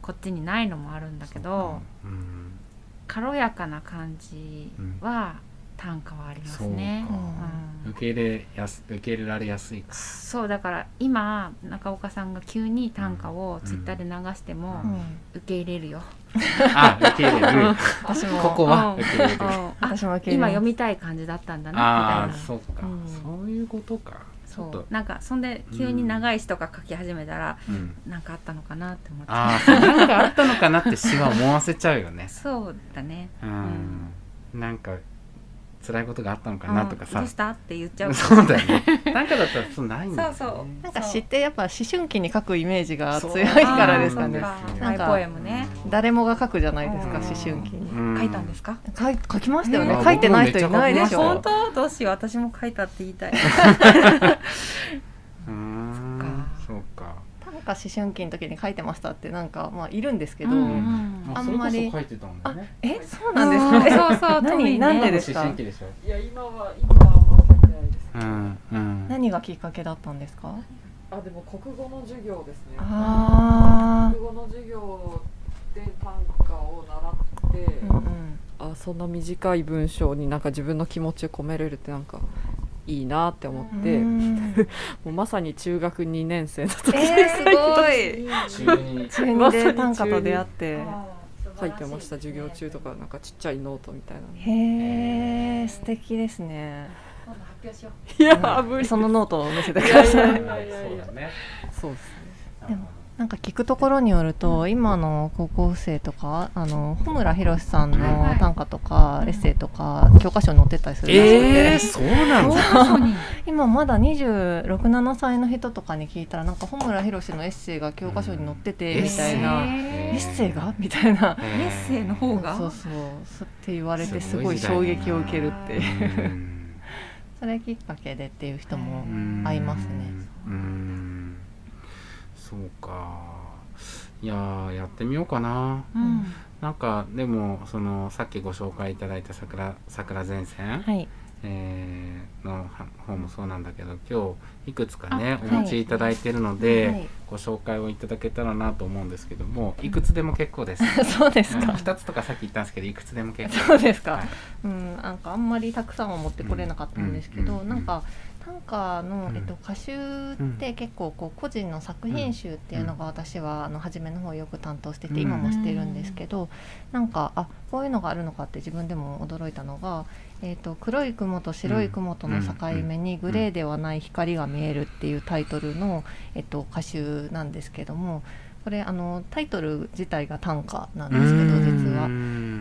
ここっちにないのもあるんだけどうん。軽やかな感じは短歌はありますね。受け入れやす受け入れられやすいか。そうだから今中岡さんが急に短歌をツイッターで流してもうん。受け入れるよ。あ受け入れる。私も。ここはうん。受け入れる。今読みたい感じだったんだあなみたいな。あそうか。うん。そういうことか。そう。なんかそんで急に長い詩とか書き始めたら、うん。なんかあったのかなって思って。ああそう。なんかあったのかなって詩は思わせちゃうよね。そうだね。うん。なんか辛いことがあったのかなとかさ。うんどうした？って言っちゃう。そうだよね。なんかだったらそうないんだよね。そうそう。なんか詩ってやっぱ思春期に書くイメージが強いからですかね。なんか誰もが書くじゃないですかうん。思春期に。うん。書いたんですか？書い書きましたよねうん。書いてない人いないでしょ。本当？どうしよう。私も書いたって言いたい。うーん。そうか短歌思春期の時に書いてましたってなんかまあいるんですけど、うんあんまりそれこそ書いてたんだねえそうなんですか？えそうそうトミーね。何なんでですか思春期でしょ。いや今は今はあんま書いてないですうんうん。何がきっかけだったんですか？あでも国語の授業ですね。あ国語の授業で短歌を習って、ーうんうん。あそんな短い文章になんか自分の気持ちを込めれるってなんかいいなって思って、う もんうまさに中学2年生の時。えー、すごい。中に中二。で短歌と出会って。書い。てました授業中とかなんかちっちゃいノートみたいな。へえ素敵ですね。今度発表しよいや無理。そのノートを見せてください。そうですね。でもなんか聞くところによると、今の高校生とかあの穂村弘さんの短歌とか、エッセイとか教科書に載ってたりするらしくて、えー、そうなんだ。今まだ267歳の人とかに聞いたらなんか穂村弘のエッセイが教科書に載ってて、うんみたいな、えエッセイが？みたいな、エッセイの方が？そうそう。そうって言われてすごい衝撃を受けるっていう。それきっかけでっていう人も合いますね。うんそうか。いやーやってみようかな。うん。なんかでもそのさっきご紹介いただいた桜桜前線、はい。えーのは方もそうなんだけど今日いくつかねあお持ちいただいてるので、はい。ご紹介をいただけたらなと思うんですけどもいくつでも結構です。そうですか、2つとかさっき言ったんですけどいくつでも結構。そうですか、はい。うん、なんかあんまりたくさんは持ってこれなかったんですけど、うん。なんか短歌の、うん。えっと、歌集って結構こう個人の作品集っていうのが私はあの初めの方よく担当してて、うん。今もしてるんですけど、なんかあこういうのがあるのかって自分でも驚いたのが、えっと黒い雲と白い雲との境目にグレーではない光が見えるっていうタイトルの、えっと、歌集なんですけどもこれあのタイトル自体が短歌なんですけど実は。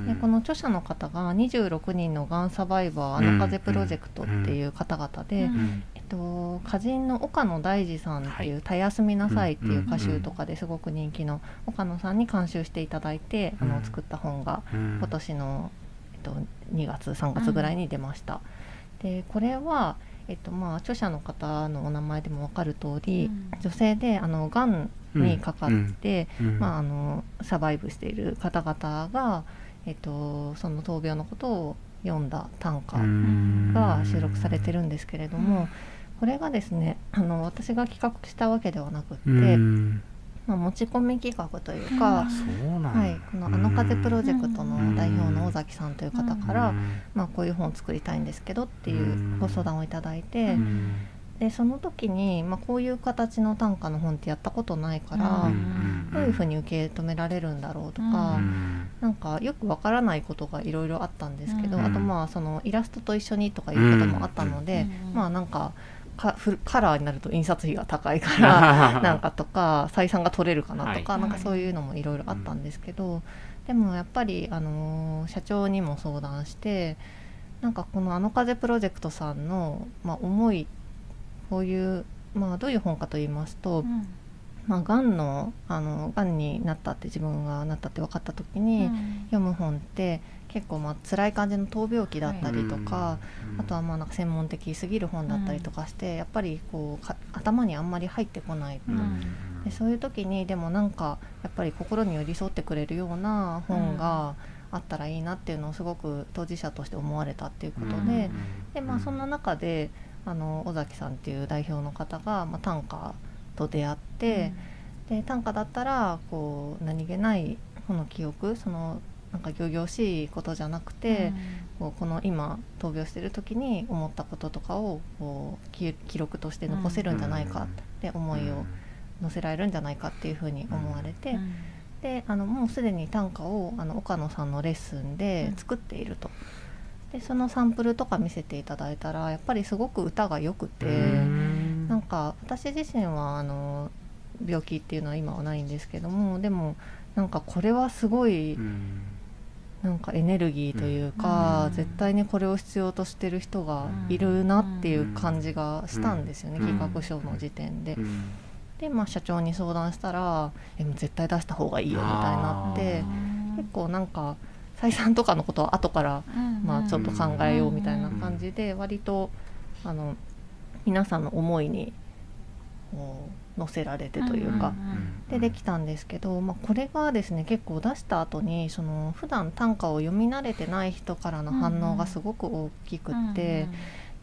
でこの著者の方が26人のがんサバイバーあの風プロジェクトっていう方々で、うん。えっと、歌人の岡野大二さんっていうはい「たやすみなさい」っていう歌集とかですごく人気の岡野さんに監修していただいて、あうん。の作った本が今今年の、えっと、2月3月ぐらいに出ました。でこれは、えっとまあ、著者の方のお名前でも分かる通り、うん。女性であのがんにかかって、まあ、あのサバイブしている方々が、えっと、その闘病のことを読んだ短歌が収録されてるんですけれども、これがですねあの私が企画したわけではなくって、うん。まあ、持ち込み企画というか、はい、この「あの風プロジェクト」の代表の尾崎さんという方から、まあ、こういう本を作りたいんですけどっていうご相談をいただいて、うんでその時に、まあ、こういう形の短歌の本ってやったことないから、うんどういうふうに受け止められるんだろうとか、うんなんかよくわからないことがいろいろあったんですけど、うんあとまあそのイラストと一緒にとかいうこともあったので、うんまあなんかかフルカラーになると印刷費が高いから なんかとか採算が取れるかなとか、はい。なんかそういうのもいろいろあったんですけど、でもやっぱり、あのー社長にも相談してなんかこの「あの風プロジェクト」さんの、まあ、思いこういう、まあ、どういう本かと言いますと、うん。まあ、がんのあのがんになったって自分がなったって分かった時に、読む本って結構まあ辛い感じの闘病記だったりとか、あとはまあなんか専門的すぎる本だったりとかして、やっぱりこうか頭にあんまり入ってこない、うん。でそういう時にでもなんかやっぱり心に寄り添ってくれるような本があったらいいなっていうのをすごく当事者として思われたっていうことで,、でまあ、そんな中であの尾崎さんっていう代表の方が、まあ、短歌と出会って。で短歌だったらこう何気ないこの記憶そのなんか仰々しいことじゃなくて、こうこの今闘病してる時に思ったこととかをこう記記録として残せるんじゃないかって思いを載せられるんじゃないかっていうふうに思われて、であのもうすでに短歌をあの岡野さんのレッスンで作っていると。でそのサンプルとか見せていただいたらやっぱりすごく歌が良くて、なんか私自身はあの病気っていうのは今はないんですけどもでもなんかこれはすごいなんかエネルギーというか、うん。絶対にこれを必要としてる人がいるなっていう感じがしたんですよね、うん。企画書の時点で。で、まあ、社長に相談したら「え絶対出した方がいいよ」みたいになって結構なんか採算とかのことは後からまあ、ちょっと考えようみたいな感じで割とあの皆さんの思いに乗せられてというか、でできたんですけど、まあ、これがですね結構出した後にその普段短歌を読み慣れてない人からの反応がすごく大きくって、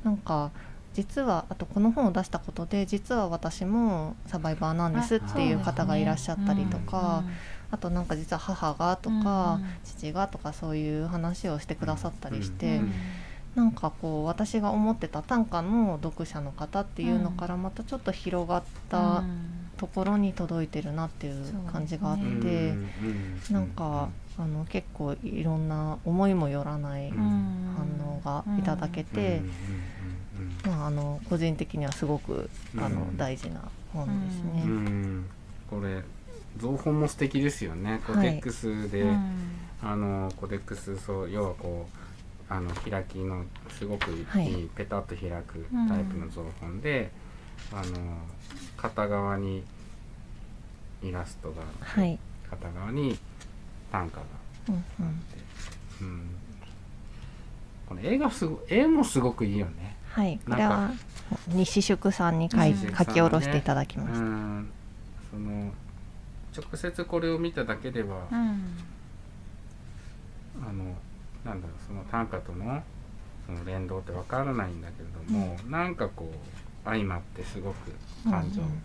なんか実はあとこの本を出したことで実は私もサバイバーなんですっていう方がいらっしゃったりとか。あとなんか実は母がとか、父がとかそういう話をしてくださったりして、なんかこう私が思ってた短歌の読者の方っていうのからまたちょっと広がったところに届いてるなっていう感じがあって、なんかあの結構いろんな思いもよらない反応がいただけて、まあ、あの個人的にはすごくあの大事な本ですね。これ造本も素敵ですよね。コデックスで、あのコデックスそう要はこうあの開きのすごくいい、はい。ペタッと開くタイプの造本で、あの片側にイラストがあって、はい。片側に短歌がうんうん。あって、うん、この絵がすご絵もすごくいいよね。はい、これは西宿さんに書き下ろしていただきました。うん、その直接これを見ただけでは、あのなんだろうその短歌とのその連動ってわからないんだけれども、なんかこう相まってすごく感情、うんうん。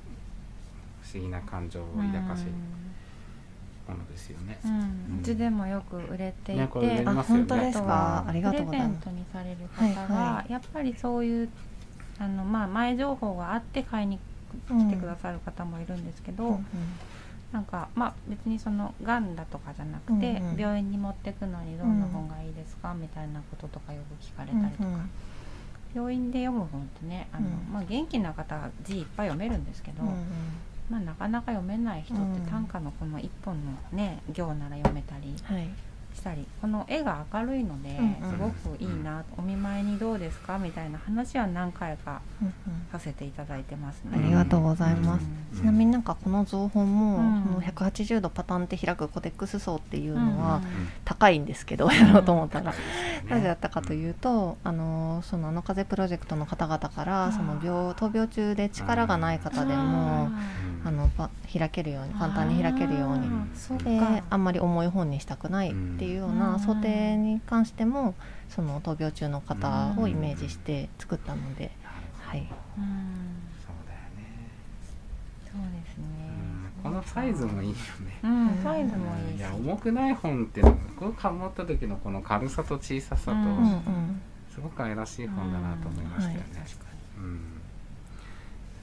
不思議な感情を抱かせるものですよね。うん。うちでもよく売れていて、ねこれ売れあますよね。本当ですか？ありがとうございます。プレゼント。にされる方が、はいはやっぱりそういうあのまあ前情報があって買いに来てくださる方もいるんですけど、うんなんかまあ別にそのがんだとかじゃなくて、うんうん。病院に持ってくのにどんな本がいいですか、みたいなこととかよく聞かれたりとか、うんうん病院で読む本ってねあの、うん。まあ、元気な方は字いっぱい読めるんですけど、うんまあ、なかなか読めない人っうん。て短歌のこの一本のね行なら読めたりはいしたりこの絵が明るいのですごくいいな、お見舞いにどうですか？みたいな話は何回かさせていただいてますあね。りがとうございます。うん。ちなみになんかこの造本も、うん。この180度パタンって開くコデックス層っていうのはうん。高いんですけど、やろうと思ったら、ね。なぜやったかというと、あのそのあの風プロジェクトの方々から、うんその病闘病中で力がない方でも、うん。あのパ開けるように簡単に開けるように。あんまり重い本にしたくないっていうよううん。な想定に関してもその闘病中の方をイメージして作ったので、はい、うん。そうだよね。そうですね。うん。このサイズもいいよね。うん。サイズもいいいしや重くない本っていうのこれ持った時のこの軽さと小ささと、すごく愛らしい本だなと思いましたよね、うんはいうん。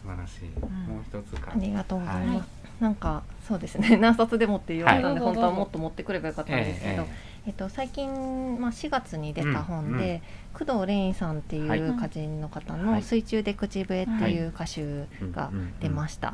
素晴らしい、ん。もう一つかありがとうございます。はいなんかそうですね。何冊でもって言われたんで、はい。本当はもっと持ってくればよかったんですけど、ええっと、最近、まあ、4月に出た本で、工藤蓮さんっていはい。う歌人の方の「はい。水中で口笛」っていう歌集が出ました。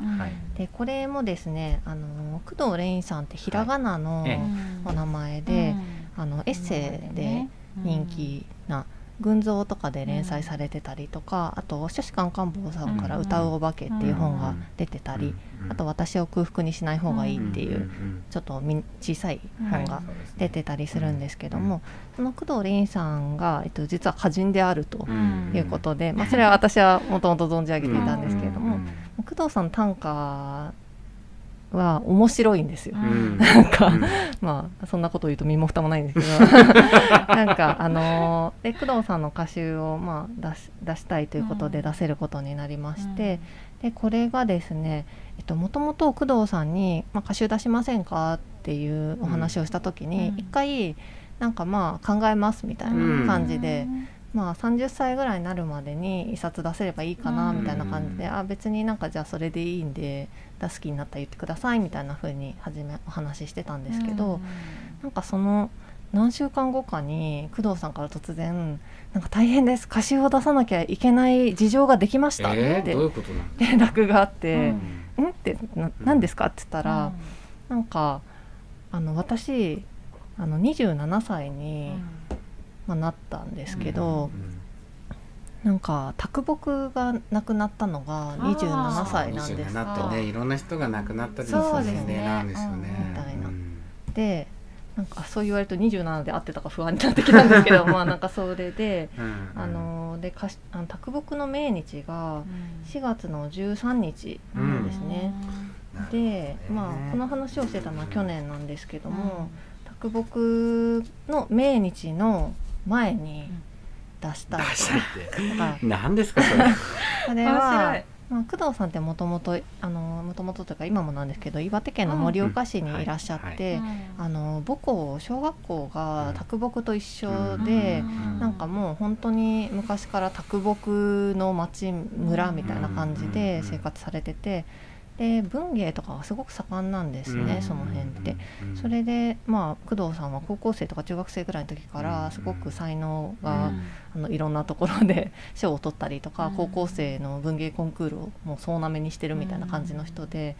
でこれもですねあの工藤蓮さんってひらがなのええ。お名前で、うん。あのエッセイで人気な群像とかで連載されてたりとか、あと書士官官房さんから「歌うお化け」っていう本が出てたり、あと「私を空腹にしない方がいい」っていう、ちょっとみ小さい本が出てたりするんですけども、その工藤凛さんが、えっと、実は歌人であるとんいうことで、まあ、それは私はもともと存じ上げていたんですけれども、工藤さんの短歌は面白いんですよ。うん。なんか、まあそんなこと言うと身も蓋もないんですけど。なんかあのーで工藤さんの歌集を、まあ、出し出したいということでうん。出せることになりまして、でこれがですねもともと工藤さんに、まあ、歌集出しませんかっていうお話をした時にうん。一、回なんかまあ考えますみたいな感じで、まあ、30歳ぐらいになるまでに一冊出せればいいかなうんみたいな感じで、あ別になんかじゃあそれでいいんで出す気になったら言ってくださいみたいな風に初めお話ししてたんですけど、なんかその何週間後かに工藤さんから突然「なんか大変です。歌集を出さなきゃいけない事情ができました」っえー、て連絡があってう「ん?」ってな何ですか?」って言ったら、なんかあの私あの27歳に、まあ、なったんですけど、なんか卓木が亡くなったのが27歳なんです。なってねいろんな人が亡くなったりすそうですね。る年齢なんですよね。うん。みたいな。うんでなんかそう言われると27で合ってたか不安になってきたんですけど まあなんかそれで。うん。あのでかしあの卓木の命日が4月の13日なんですね。で、まあこの話をしてたのは去年なんですけども、卓木の命日の前に出した。い出したいって。とか、何ですかそれ。それはい。まあ、工藤さんってもともとあのもともとというか今もなんですけど岩手県の盛岡市にいらっしゃって、あの母校小学校が卓木と一緒で、うん。なんかもう本当に昔から卓木の町村みたいな感じで生活されててで文芸とかはすごく盛んなんですね、その辺って。それでまあ工藤さんは高校生とか中学生ぐらいの時からすごく才能が、あのいろんなところで 賞を取ったりとか、うん。高校生の文芸コンクールをもう総なめにしてるみたいな感じの人で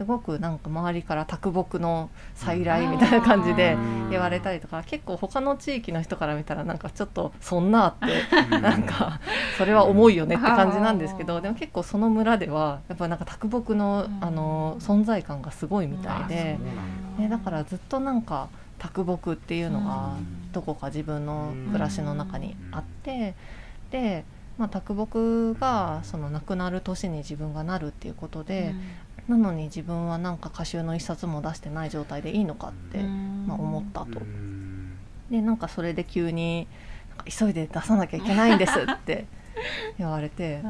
すごくなんか周りから卓木の再来みたいな感じで言われたりとか結構他の地域の人から見たらなんかちょっとそんなってなんかそれは重いよねって感じなんですけどでも結構その村ではやっぱなんか卓木のうん。あの存在感がすごいみたいでねだからずっとなんか卓木っていうのがうん。どこか自分の暮らしの中にあってで、まあ、卓木がその亡くなる年に自分がなるっていうことで、なのに自分はなんか歌集の一冊も出してない状態でいいのかって、まあ、思ったと。うん。でなんかそれで急に急いで出さなきゃいけないんですって 言われて。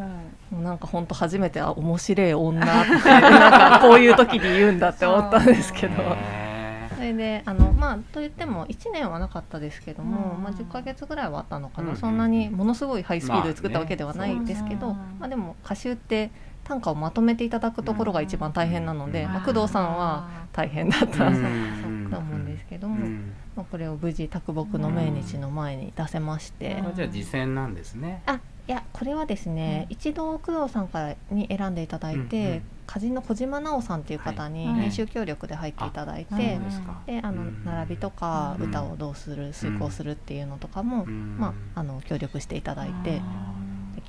もうなんか本当初めてあ面白い女って なんかこういう時に言うんだって思ったんですけど。へそれであのまあと言っても1年はなかったですけども、うん。まあ、10ヶ月ぐらいはあったのかな、うんそんなにものすごいハイスピードで作ったわけではないですけど、まあね。まあ、でも歌集って短歌をまとめていただくところが一番大変なので、うんまあ、工藤さんは大変だったうん。と思うんですけども、うん。まあ、これを無事卓木の命日の前に出せまして、これじゃあ実践なんですね。あいやこれはですね、一度工藤さんからに選んでいただいて、うんうん。歌人の小島奈緒さんっていう方にはい編集協力で入っていただいて、うんそうであのうん。並びとかうん。歌をどうする遂行するっていうのとかも、うん。まあ、あの協力していただいて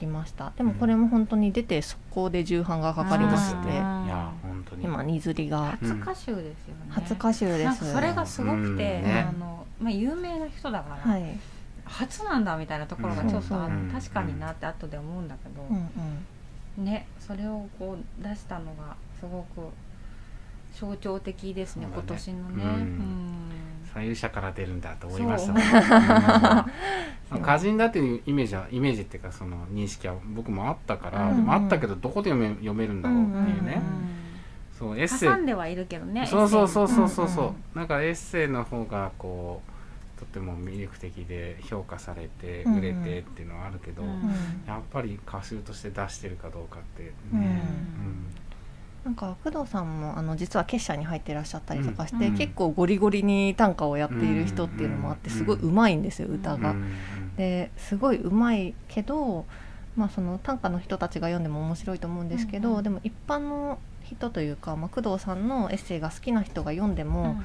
きました。でもこれも本当に出て速攻で重版がかかりまして。今荷刷りが。初歌集ですよね。初歌集です。それがすごくうん。て、ね。あのまあ、有名な人だから、はい、初なんだみたいなところがちょっと確かになって後で思うんだけど、うんうん、ねそれをこう出したのがすごく象徴的ですね今年のね。うんうん左右者から出るんだと思いました。もん。歌人だっていうイメージはイメージっていうかその認識は僕もあったから、うん。でもあったけどどこで読め読めるんだろうっていうね、そうエッセイ。挟んではいるけどねそうそうそうそうそうそう、うんなんかエッセイの方がこうとっても魅力的で評価されてうんうん売れてっていうのはあるけど、うんやっぱり歌集として出してるかどうかって。ね、うん。うんなんか工藤さんもあの実は結社に入ってらっしゃったりとかして、うん。結構ゴリゴリに短歌をやっている人っていうのもあってうん。すごい上手いんですよ歌が。うん。ですごい上手いけど、まあ、その短歌の人たちが読んでも面白いと思うんですけど、でも一般の人というか、まあ、工藤さんのエッセイが好きな人が読んでも、うんうん。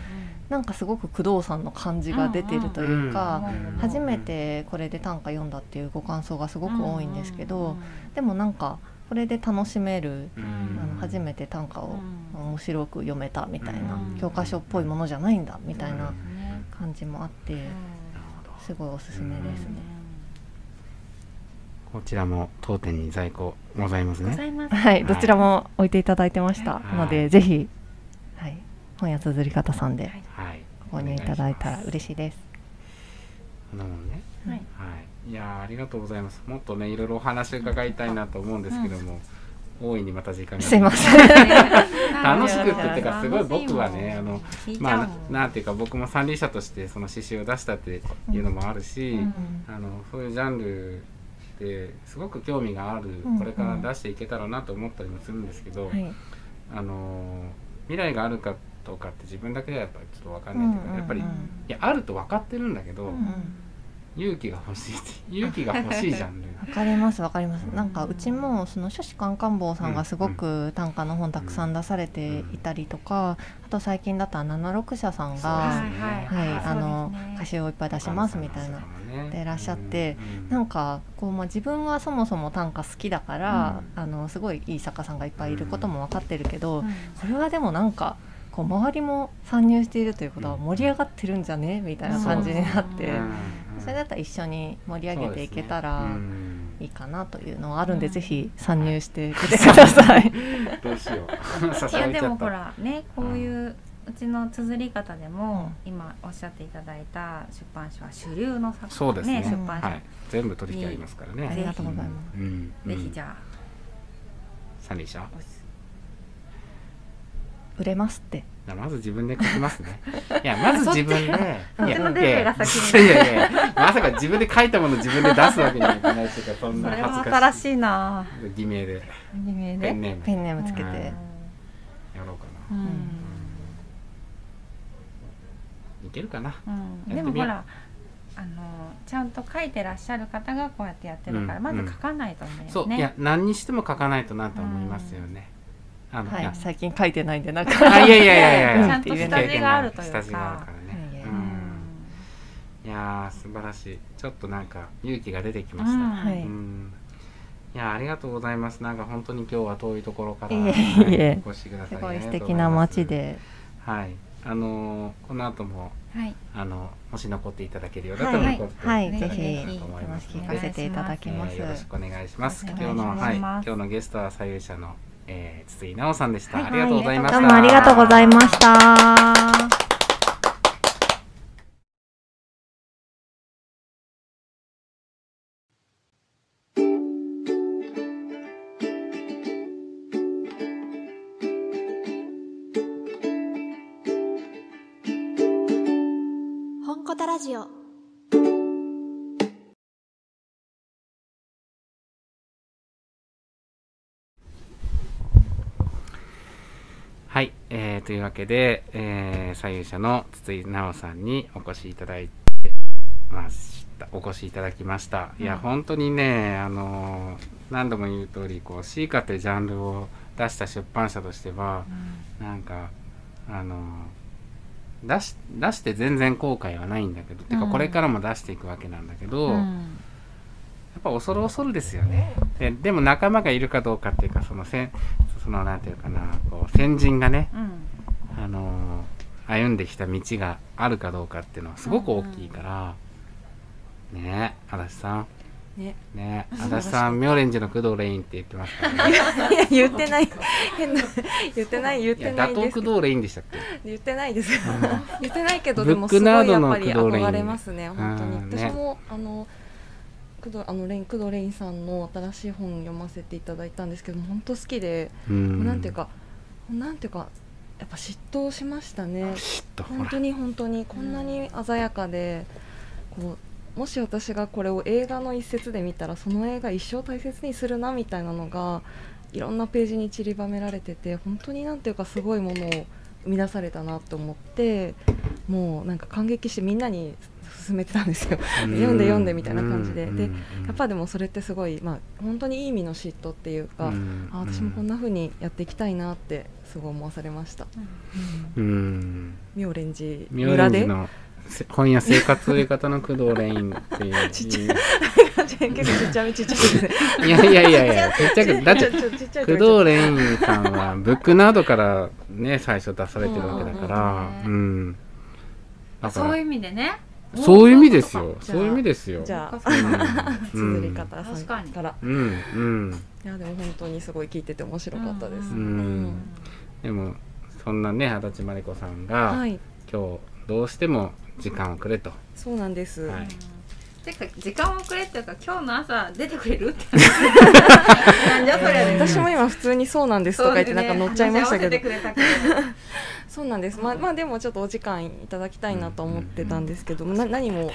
なんかすごく工藤さんの感じが出てるというか、うん初めてこれで短歌読んだっていうご感想がすごく多いんですけど、でもなんかこれで楽しめる、うん。あの初めて短歌をうん。面白く読めたみたいな、うん。教科書っぽいものじゃないんだみたいな感じもあって、なるほどすごいおすすめですね。こちらも当店に在庫ございますね。ございます。はい、どちらも置いていただいてました、はい。のでぜひ、はい、本屋綴り方さんで購入いただいたら嬉しいです。ますなもんね。はい。はいいやーありがとうございます。もっとねいろいろお話伺いたいなと思うんですけども、大いにまた時間が。すいません。楽しくってってかすごい僕はねあのまあなんていうか僕も三輪車としてその刺繍を出したっていうのもあるし、うん。あのそういうジャンルですごく興味がある、うんこれから出していけたらなと思ったりもするんですけど、はい、あの未来があるかどうかって自分だけではやっぱりちょっと分かんないというか、うんうんうん。やっぱりいやあると分かってるんだけど、うん勇気が欲しいって勇気が欲しいジャンル。わかりますわかります。なんかうちもその書士官官房さんがすごく短歌の本たくさん出されていたりとか、あと最近だと76社さんが、はい、あの歌集をいっぱい出しますみたいな。でいらっしゃってなんかこう、まあ、自分はそもそも短歌好きだから、あのすごいいい作家さんがいっぱいいることも分かってるけど、これはでもなんかこう周りも参入しているということは盛り上がってるんじゃね？みたいな感じになって、それだったら一緒に盛り上げていけたらいいかなというのはあるんで、うん。ぜひ参入してください。どうしよう。いやでもほららねこういううちの綴り方でも、今おっしゃっていただいた出版社は主流の作そうですね。出版社、はい、全部取引ありますからね。ありがとうございます。うん。ぜひじゃあ、三輪車おす売れますって。まず自分で書きますね。いや、まず自分で。いや、いやいやまさか自分で書いたもの自分で出すわけにはいかないっていうか、そんな恥ずかしい。新しいな偽名で偽名で？ペンネームペンネームつけて。うんやろうかな。うんいけるかな。でもほらあのちゃんと書いてらっしゃる方がこうやってやってるから、うんまず書かないとね、そう、いや、何にしても書かないとなと思いますよね。あの、やはいい、最近書いてないんでなんか。あ、いやいやいやいやいや。ちゃんと下地があるというか下地があるからね。いやいやうんいやー、素晴らしい。ちょっとなんか勇気が出てきました。うんはいうんいやありがとうございます。なんか本当に今日は遠いところから、はいお越しください。すごい素敵な街。で。はい。あのーこの後もはいあのもし残っていただけるようだったはいら残ってはいいただけぜひと思います聞ので、かせていただきます。えーよろしくお願いします。お今願いします日のはい今日のゲストは左右者の、えー、筒井直さんでした、はいありがとうございました。どうもありがとうございました。「ラジオえー、というわけで、えー、左右者の筒井直さんにお越しいただいてました。お越しいただきました、いや本当にねあのー何度も言う通りこうシーカというジャンルを出した出版社としては、なんかあのー出し出して全然後悔はないんだけど、てかうん。これからも出していくわけなんだけど、うやっんぱ恐る恐るですよね。ででも仲間がいるかどうかっていうかそのせんそのなんていうかなこう先人がねうん。あのー歩んできた道があるかどうかっていうのはすごく大きいから、ねえ足立さん。ね。ねえ足立さん妙蓮寺の工藤レインって言ってますからね。いや言ってない。変 な言ってない言ってないです打倒工藤レインでしたっけ？言ってないです。言ってないけどでもすごいやっぱり憧れますね本当に。うんね。私もあの工藤あのレイン工藤レインさんの新しい本読ませていただいたんですけど本当好きで、うん。なんていうかなんていうかやっぱ嫉妬しましたね。本当に本当にこんなに鮮やかでこうもし私がこれを映画の一節で見たらその映画一生大切にするなみたいなのがいろんなページに散りばめられてて本当になんていうかすごいものを生み出されたなと思ってもうなんか感激してみんなに勧めてたんですよ。読んで読んでみたいな感じで。でやっぱでもそれってすごいまあ本当にいい意味の嫉妬っていうか、あ私もこんな風にやっていきたいなってすごい思わされました。うん。妙蓮寺妙村で？蓮寺のせ本屋生活売り方の工藤レインっていう。ちっち 結構ちっちゃめちっちゃい。ですね。いやいやいやいやちっちゃくだって工藤レインさんはブックナードからね最初出されてるわけだからううんん。だからそういう意味でねそういう意味ですよ。そういう意味ですよ。じゃあうん。綴り方さ確かに。んからうん。うん。いやでも本当にすごい聞いてて面白かったです。ううん。んでもそんなね足立真理子さんがはい。今日どうしても時間をくれと。そうなんです。はいてか時間をくれっていうか今日の朝出てくれるってなんじゃそりゃね私も今普通にそうなんですとか言ってなんか乗っちゃいましたけど。そうなんです、まあ、まあでもちょっとお時間いただきたいなと思ってたんですけど、な何も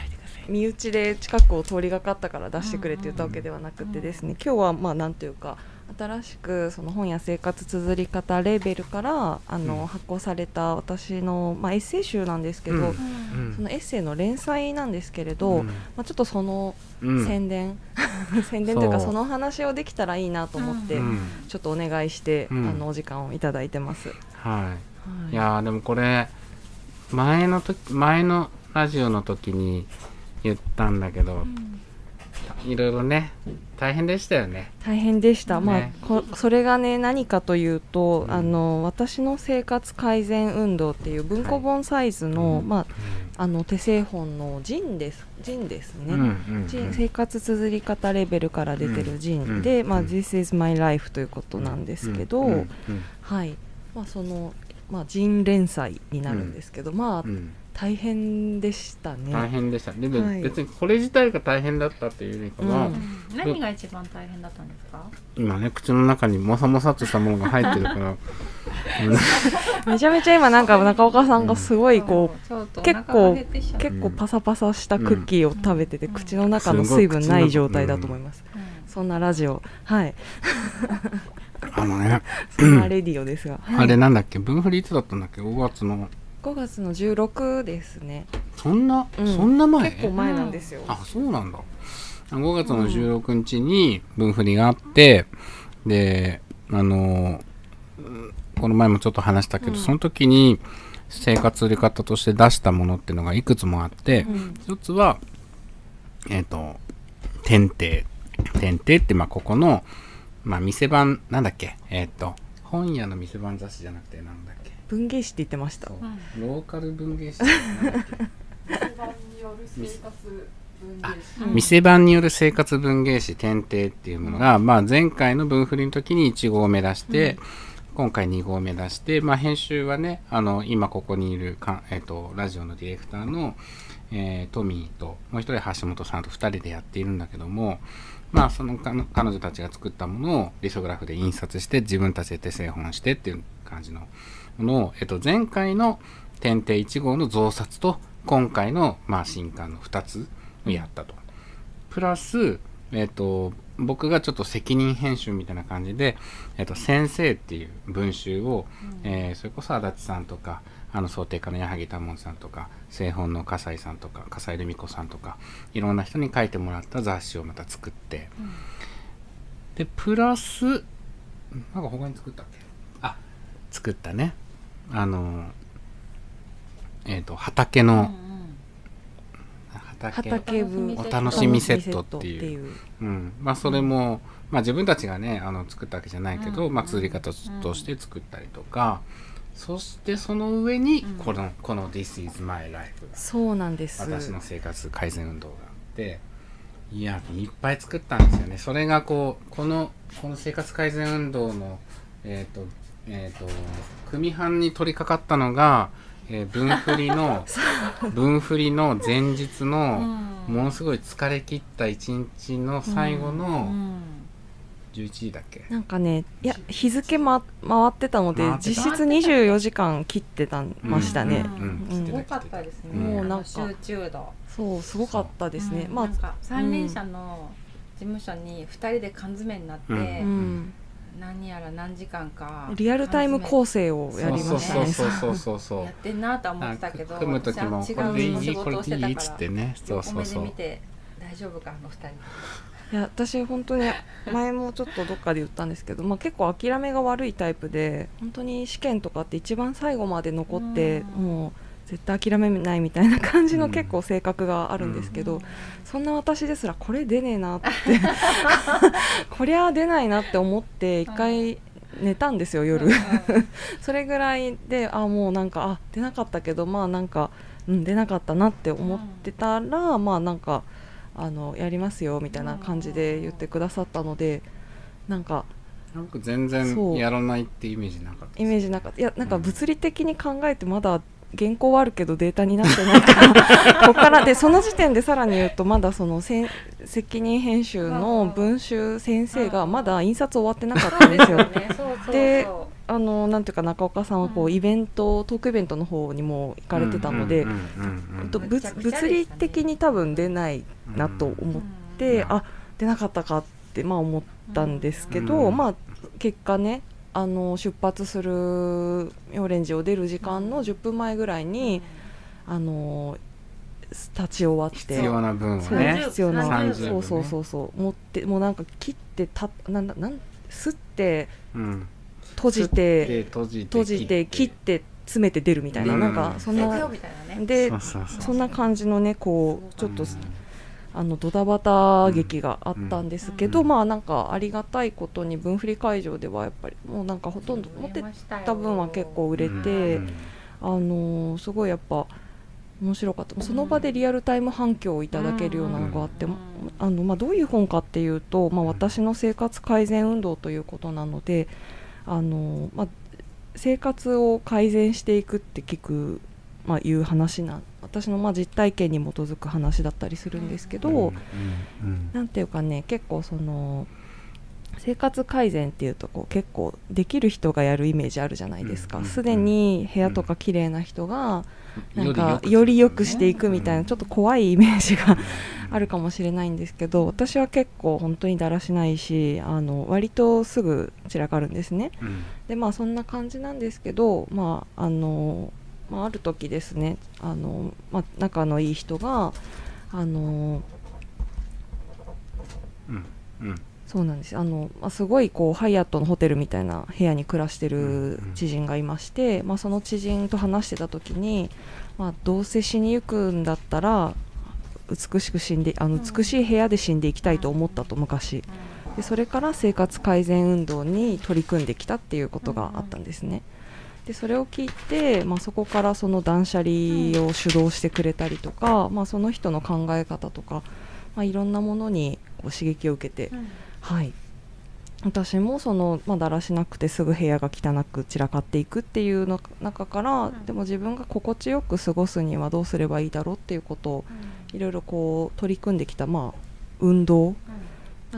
身内で近くを通りがかったから出してくれって言ったわけではなくてですね、今日はまあなんというか新しくその本や生活綴り方レーベルからあの、うん。発行された私の、まあ、エッセイ集なんですけど、そのエッセイの連載なんですけれど、うん。まあ、ちょっとそのうん。宣伝、宣伝というかその話をできたらいいなと思って、うん。ちょっとお願いして、うん。あのお時間をいただいてます。はい。はい。いやーでもこれ前の時前のラジオの時に言ったんだけど、いろいろね大変でしたよね。大変でした、ねまあこそれがね何かというと、うん。あの私の生活改善運動っていう文庫本サイズの,、うん。まあ、あの手製本のジンです。ジンですね、うん生活綴り方レベルから出てるジンうん。で、まあ、うん。This is my life ということなんですけど、うん。うん。はい。まあ、その、まあ、ジン連載になるんですけど、まあうん大変でしたね。大変でした。でもはい。別にこれ自体が大変だったっていうよりかは、うん。何が一番大変だったんですか？今ね口の中にもさもさっとしたものが入ってるから、めちゃめちゃ今なんか中岡さんがすごいこう、ちょっとお結構結構パサパサしたクッキーを食べてて、うん。口の中の水分ない状態だと思います、そんなラジオ。はい。あのね、そんなレディオですが、あれなんだっけ、分振りいつだったんだっけ、5月の5月の16ですね、そんな、うん。そんな前？結構前なんですよ、あ、そうなんだ。5月の16日に分振りがあって、で、あのうんこの前もちょっと話したけど、うん。その時に生活売り方として出したものっていうのがいくつもあって、うん。一つはえっ、と天帝。天帝ってまあここのまあ店番なんだっけ？えっ、と本屋の店番雑誌じゃなくてなんだ文芸誌って言ってました。ローカル文芸誌。店番による生活文芸誌。天帝っていうものが、まあ、前回の分振りの時に1号目出して、今回2号目出して、まあ、編集はねあの今ここにいるか、えっとラジオのディレクターの、えートミーともう一人橋本さんと2人でやっているんだけどもまあそのか彼女たちが作ったものをリソグラフで印刷して自分たちで手製本してっていう感じのものを、えっと、前回の天帝1号の増刷と今回の、まあ、新刊の2つをやったと。プラス、えっ、と、僕がちょっと責任編集みたいな感じで、えっ、と、先生っていう文集を、えーそれこそ足立さんとか、あの、想定家の矢作多門さんとか、製本の笠井さんとか、笠井留美子さんとか、いろんな人に書いてもらった雑誌をまた作って、で、プラス、なんか他に作ったっけ？あ、作ったね。あの、えっ、と、畑の、畑畑部お楽しみセット。っていうっていう。うん、まあそれも、まあ自分たちがねあの作ったわけじゃないけど、うんまあ綴り方として作ったりとか、そしてその上にうん。この、この「This is my life」がそうなんです。私の生活改善運動があって。いやいっぱい作ったんですよね。それがこうこのこの生活改善運動のえっ、とえっ、と組版に取り掛かったのが、えー文振りの 文振りの前日の、ものすごい疲れ切った一日の最後の11時だっけ、なんかねいや日付、ま、回ってたので実質24時間切ってたましたね、すごかったですね、うん。もうなんか集中度。そうすごかったですね、まあ三輪車の事務所に2人で缶詰になって、うん。うん、何やら何時間かリアルタイム構成をやりましたね。そうそうそうそうそうやってんなとは思ってたけど組む時も私これでいは違う仕いこれでいいっつってねそうそう横そう目で見て大丈夫かあの2人。いや私本当に前もちょっとどっかで言ったんですけど、まあ、結構諦めが悪いタイプで本当に試験とかって一番最後まで残ってうん。もう絶対諦めないみたいな感じのうん結構性格があるんですけど、うん。そんな私ですらこれ出ねえなって こりゃ出ないなって思って一回寝たんですよ夜、それぐらいであもうなんかあ出なかったけどまあなんか、うん、出なかったなって思ってたら、まあなんかあのやりますよみたいな感じで言ってくださったのでなんかなんか全そう。然やらないってイメージなかったイメージなかった。いやなんか物理的に考えてまだ原稿はあるけどデータになってないから ここからでその時点でさらに言うとまだそのせん責任編集の文集先生がまだ印刷終わってなかったんですよ。であのなんていうか中岡さんはこううん。イベントトークイベントの方にも行かれてたので、物理的に多分出ないなと思って、うん。あ出なかったかってまあ思ったんですけど、うん。まあ結果ねあの出発するオレンジを出る時間の10分前ぐらいに、あの立ち終わって。必要な分をそうね必要な30そうそうそうそう。持ってもうなんか切ってたなんだなんすってうん。閉じてで閉じて閉じて切って詰めて出るみたいな、うん。なんかそんな行くよみたいなね。でそうそうそう。そんな感じのねこうちょっと、うんあのドタバタ劇があったんですけど、うん。まあなんかありがたいことに分振り会場ではやっぱりもうなんかほとんど持ってた分は結構売れて、うん。あのーすごいやっぱ面白かった。その場でリアルタイム反響をいただけるようなのがあって、うん。あのまあ、どういう本かっていうと、まあ、私の生活改善運動ということなので、あのーまあ、生活を改善していくって聞く、まあ、いう話な私のまあ実体験に基づく話だったりするんですけど、うんうんなんていうかね結構その生活改善っていうとこう結構できる人がやるイメージあるじゃないですうんかすで、に部屋とか綺麗な人がうん。なんかくより良くしていくみたいなちょっと怖いイメージがあるかかもしれないんですけど私は結構本当にだらしないしあの割とすぐ散らかるんですね。うん。でまあそんな感じなんですけどまああの、まあ、ある時ですね。あの、まあ、仲のいい人があのうんうん。そうなんです。あの、まあ、すごいこうハイアットのホテルみたいな部屋に暮らしてる知人がいまして、まあ、その知人と話してた時に、まあ、どうせ死にゆくんだったら美しく死んであの美しい部屋で死んでいきたいと思ったと昔。でそれから生活改善運動に取り組んできたっていうことがあったんですね。でそれを聞いて、まあ、そこからその断捨離を主導してくれたりとか、まあ、その人の考え方とか、まあ、いろんなものにこう刺激を受けて、はい、私もその、まあ、だらしなくてすぐ部屋が汚く散らかっていくっていうの中から、うん。でも自分が心地よく過ごすにはどうすればいいだろうっていうことをいろいろこう取り組んできた、まあ、運動。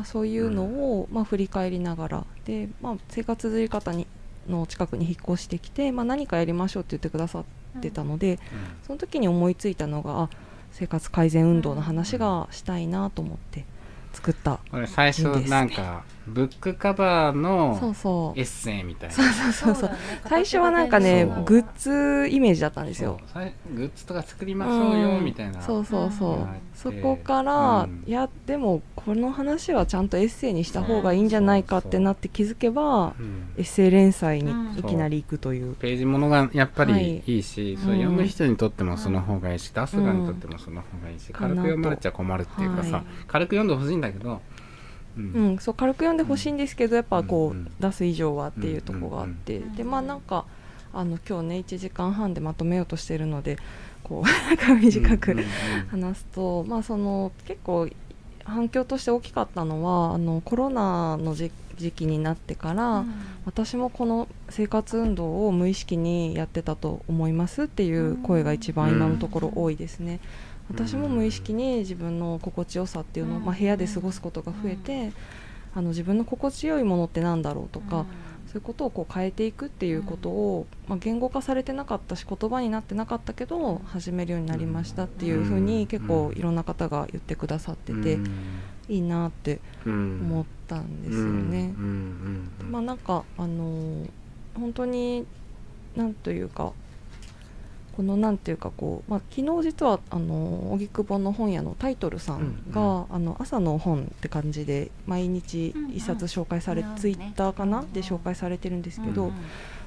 そういうのを、まあ、振り返りながら。で、まあ、生活づり方にの近くに引っ越してきて、まあ、何かやりましょうって言ってくださっってたので、その時に思いついたのがあ生活改善運動の話がしたいなと思って作った、これ最初なんかブックカバーそうのそう。エッセイみたいな。そうそうそうそう。最初はなんかねそう。グッズイメージだったんですよ。グッズとか作りましょうよみたいな、そうそうそう、うん。そこから、うん。いやでもこの話はちゃんとエッセイにした方がいいんじゃないかってなって気づけばう。んエッセイ連載にうん。いきなり行くという、ページものがやっぱはい。りいいし、そうん。れ読む人にとってもその方がいいし、出す側にとってもその方がいいし、うん。軽く読まれちゃ困るっていうかさ、はい。軽く読んでほしいんだけど、うん。うん、そう軽く読んでほしいんですけどやっぱこう、うん出す以上はっていうところがあって、うんでまあなんかあの今日ね1時間半でまとめようとしてるのでこう なんか短くうんうん話すと、まあその結構反響として大きかったのはあのコロナの時時期になってから、私もこの生活運動を無意識にやってたと思いますっていう声が一番今のところ多いですね。私も無意識に自分の心地よさっていうのを、まあ、部屋で過ごすことが増えて、あの自分の心地よいものってなんだろうとか、そういうことをこう変えていくっていうことを、まあ、言語化されてなかったし言葉になってなかったけど始めるようになりましたっていうふうに結構いろんな方が言ってくださってて、いいなってうん。思ったんですよね。まあなんかあのー本当になんというかこのなんていうかこう、まあ、昨日実はあの荻窪の本屋のタイトルさんが、うんあの朝の本って感じで毎日一冊紹介され、うんうんツイッターかなで紹介されてるんですけど、ま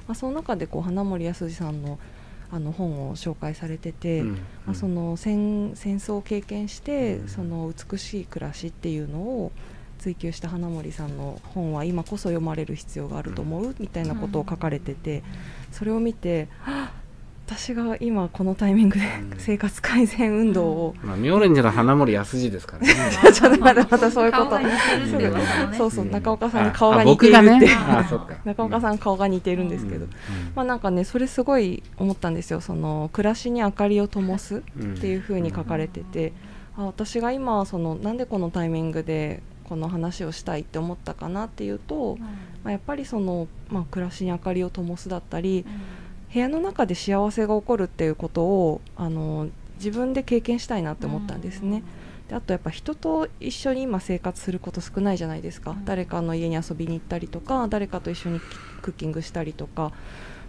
あ、その中でこう花森康さんのあの本を紹介されてて、うんまあ、その戦戦争を経験して、うん。その美しい暮らしっていうのを追求した花森さんの本は今こそ読まれる必要があると思うみたいなことを書かれてて、それを見てはっ私が今このタイミングでうん。生活改善運動を、まあ、妙蓮寺の花森康次ですからね。ちょっとまだまだそういうこと。顔が似てるってことねそうそう。うん中岡さんにあ顔があ似ているって。中 岡さん顔が似ているんですけど、うん。まあなんかねそれすごい思ったんですよ。その暮らしに明かりを灯すうん。っていう風に書かれてて、あ私が今そのなんでこのタイミングでこの話をしたいって思ったかなっていうと、まあ、やっぱりその、まあ、暮らしに明かりを灯すだったり部屋の中で幸せが起こるっていうことをあの自分で経験したいなって思ったんですね。であとやっぱ人と一緒に今生活すること少ないじゃないですか、うん。誰かの家に遊びに行ったりとか誰かと一緒にクッキングしたりとか。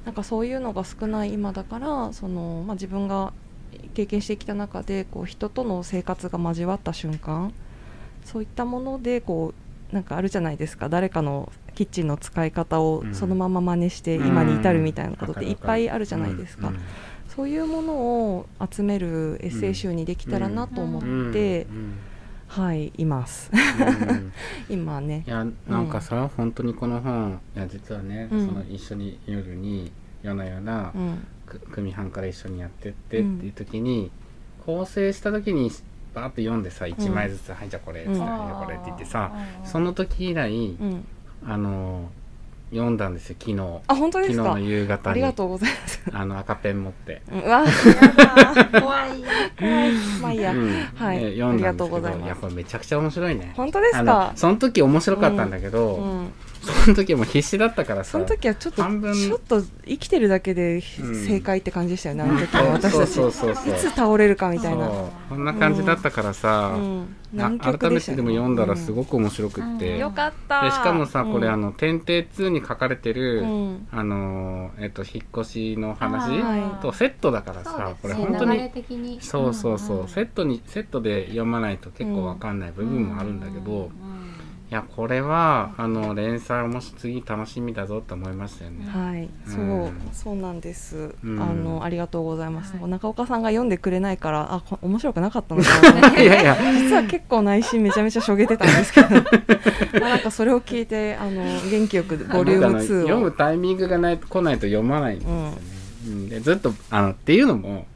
なんかそういうのが少ない今だからその、まあ、自分が経験してきた中でこう人との生活が交わった瞬間そういったものでこうなんかあるじゃないですか。誰かのキッチンの使い方をうん。そのまま真似して今に至るみたいなことっていっぱいあるじゃないですか、うん。そういうものを集めるエッセイ集にできたらなと思って、うん。はいいます。うん。今ね。いやなんかさ、本当にこの本いや実はね、うん。その一緒に夜に夜な夜な、うん。く組半から一緒にやってってっていう時に、構成した時にバーッと読んでさ1枚ずつ「はいじゃあこれ」っつって「うん。はいこれ」って言ってさ、その時以来、うんあの読んだんですよ昨日。あ本当で昨日のすか夕方に。ありがとうございます。あの赤ペン持って、うんうわ 怖い。怖い。まあいいや、うん。はい。で読んだんですけありがとうございどます。やっぱめちゃくちゃ面白いね。本当ですあかのその時面白かったんだけど、うん、その時はもう必死だったからさ。その時はちょっと半分。ちょっと生きてるだけでうん。正解って感じでしたよね、あの時の私たちそうそうそうそう。いつ倒れるかみたいな。こんな感じだったからさ、うん、あ南極改めてでも読んだらすごく面白くって、うん。よかった。でしかもさこれ、うんあの「天帝2」に書かれてる、うん。あのーえっと引っ越しの話はい。とセットだからさこれ。本当に。そうそうそう、んセットにセットで読まないと結構わかんない部分もあるんだけど、うんいやこれはあの連載もし次楽しみだぞって思いましたよね、はい、そう、うんそうなんです。うんあの、ありがとうございます。はい中岡さんが読んでくれないから、あ、こ面白くなかったのかな。いやいや 実は結構内心めちゃめちゃしょげてたんですけど。まあなんかそれを聞いて、あの、元気よくボリューム僕あの読2を。むタイミングがない来ないと読まないんですよね、うんでずっとあのっていうのも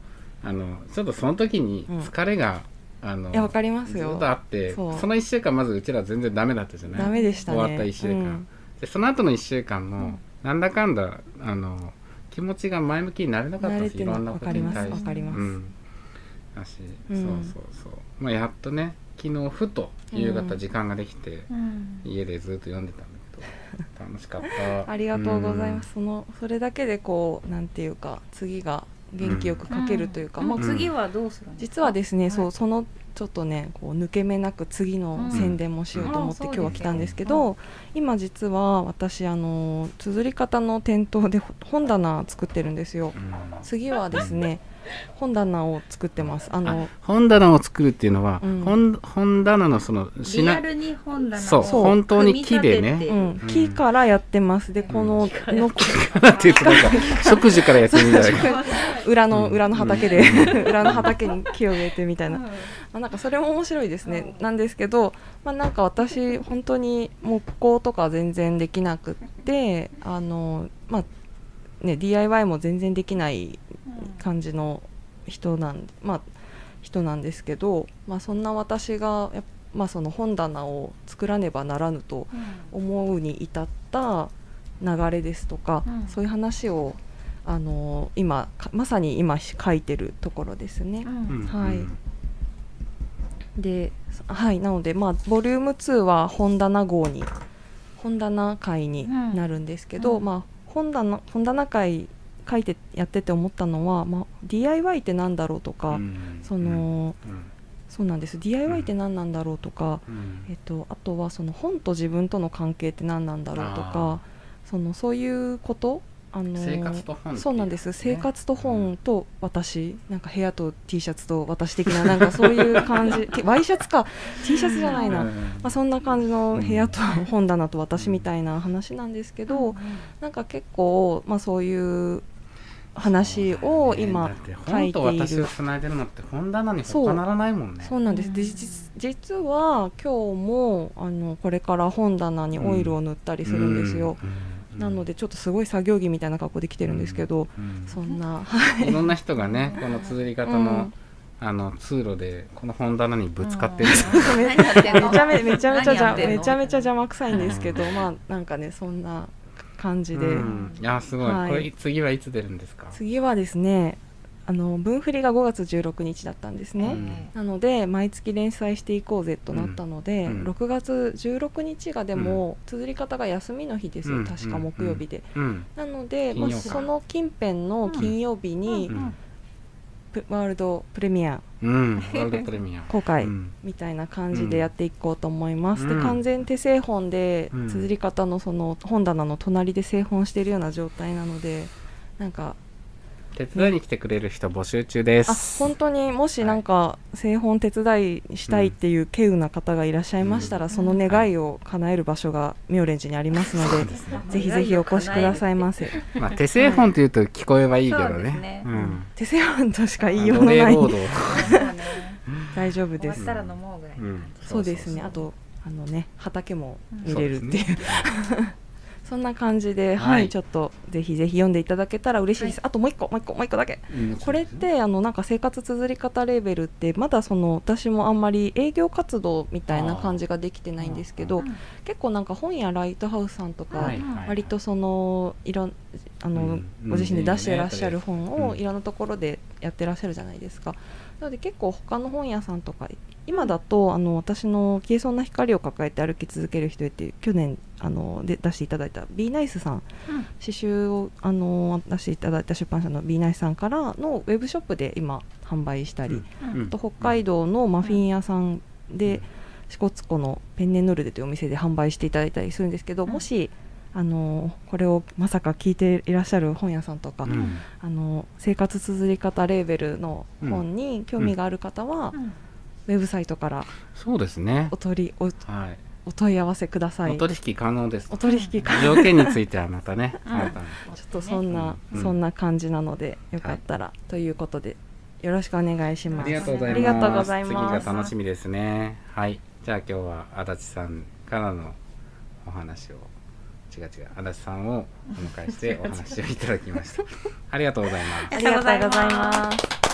あのちょっとその時に疲れが、あのいや、わかりますよ。ずっと。あってその1週間まずうちら全然ダメだったじゃない？ダメでしたね。終わった1週間、うん。でその後の1週間も、なんだかんだあの気持ちが前向きになれなかった慣れてなしいろんなことに対して。わかりますわかうん。だし、うん。そうそうそう。まあやっとね昨日ふと夕方時間ができて、うん。家でずっと読んでたんだけど 楽しかった。ありがとうございます。その、それだけでこう、なんていうか、次が元気よく書けるというか、まあうん。次はどうするんですか？実はですね、はい。そうそのちょっとねこう抜け目なく次の宣伝もしようと思ってうん今日は来たんですけど、今実は私あの綴り方の店頭でほ本棚作ってるんですよ。うん。次はですね本棚を作ってます。あの本棚を作るっていうのは、うん。本本棚のそのリア品ルに本棚をそうそう。本当に木でね。うんうん。木からやってます。でこののっていうとなんか植樹からやってみたいな。裏のうん。裏の畑で 裏の畑に木を植えてみたいな。まあ、なんかそれも面白いですね、なんですけど、まあ、なんか私本当に木工とか全然できなくってあの、まあね、DIY も全然できない感じの人なん,、まあ、人なんですけど、まあ、そんな私がやっまあ、その本棚を作らねばならぬと思うに至った流れですとか、うん。そういう話をあの今かまさに今書いてるところですね。うん。はい。ではいなのでまあボリューム2は本棚号に本棚会になるんですけど、うん。まあ本棚本棚会書いてやってて思ったのは、まあ、DIY ってなんだろうとか、うん。そのうん。そうなんです。DIY って何なんだろうとか、うん。えっと、あとはその本と自分との関係って何なんだろうとあかそのそういうことあの生活と本そうなんです、ね生活と本と私なんか部屋と T シャツと私的ななんかそういう感じ。ワイシャツか。T シャツじゃないな、うん。まあ、そんな感じの部屋と本棚と私みたいな話なんですけど、なんか結構、まあ、そういう話を今だって書いてい本と私をる。つないでるのって本棚に他ならないもんね。そうなんです、でうん実実は今日もあのこれから本棚にオイルを塗ったりするんですよ、うんうんなのでちょっとすごい作業着みたいな格好で来てるんですけど、うんそんな、い。ろんな人がねこの綴り方の、うん。あの通路でこの本棚にぶつかってる、め何やってんの？めちゃめめちゃめちゃじゃ何やってんの？めちゃめちゃ邪魔くさいんですけど、まあなんかねそんな感じで、うん。いやすごい、はい。これ次はいつ出るんですか？次はですねあの分振りが5月16日だったんですね、うん。なので毎月連載していこうぜとなったので、うん。6月16日がでも、綴り方が休みの日ですよ、うん。確か木曜日で、うん。なので、まあ、その近辺の金曜日に、ワールドプレミア。うんワールドプレミア。公開。うん。みたいな感じでやっていこうと思います、うん。で完全手製本でうん。綴り方のその本棚の隣で製本しているような状態なのでなんか手伝いに来てくれる人募集中であす本当にもしなんか製本手伝いしたいっていう稀有な方がいらっしゃいましたら、うん。その願いを叶える場所が妙蓮寺にありますので、ぜひぜひお越しくださいませ。まあ、手製本というと聞こえはいいけどそうですねねうん手製本としか言いようのない。大丈夫です。そうですね。あとあのね畑も見れるっていう。ねそんな感じで、はい、はいちょっとぜひぜひ読んでいただけたら嬉しいです。あともう一個、もう一個、もう一個だけ。うんこれってあのなんか生活綴り方レーベルってまだその私もあんまり営業活動みたいな感じができてないんですけど、うん結構なんか本屋ライトハウスさんとか、はい。はい割とそのいろんあの、うん。ご自身で出してらっしゃるう本ん。をいろんなところでやってらっしゃるじゃないですか。なので結構他の本屋さんとか今だとあの私の消えそうな光を抱えて歩き続ける人へっていう去年あので出していただいた B ナイスさん。うん。刺繍をあの出していただいた出版社の B ナイスさんからのウェブショップで今販売したり、うん。あと北海道のマフィン屋さんで、支笏湖のペンネノルデというお店で販売していただいたりするんですけど、うん。もしあのこれをまさか聞いていらっしゃる本屋さんとか、うん。あの生活綴り方レーベルの本に興味がある方は、うんウェブサイトからそうですね。お取りおはい。お問い合わせください。お取引可能です。お取引か条件についてはまたね うん。ちょっとそんな、うん。そんな感じなのでよかったら、ということでよろしくお願いします。ありがとうございます。ありがとうございます。次が楽しみですね。はい。じゃあ今日は足立さんからのお話を。違う違う。足立さんをお迎えしてお話をいただきました。ありがとうございます。ありがとうございます。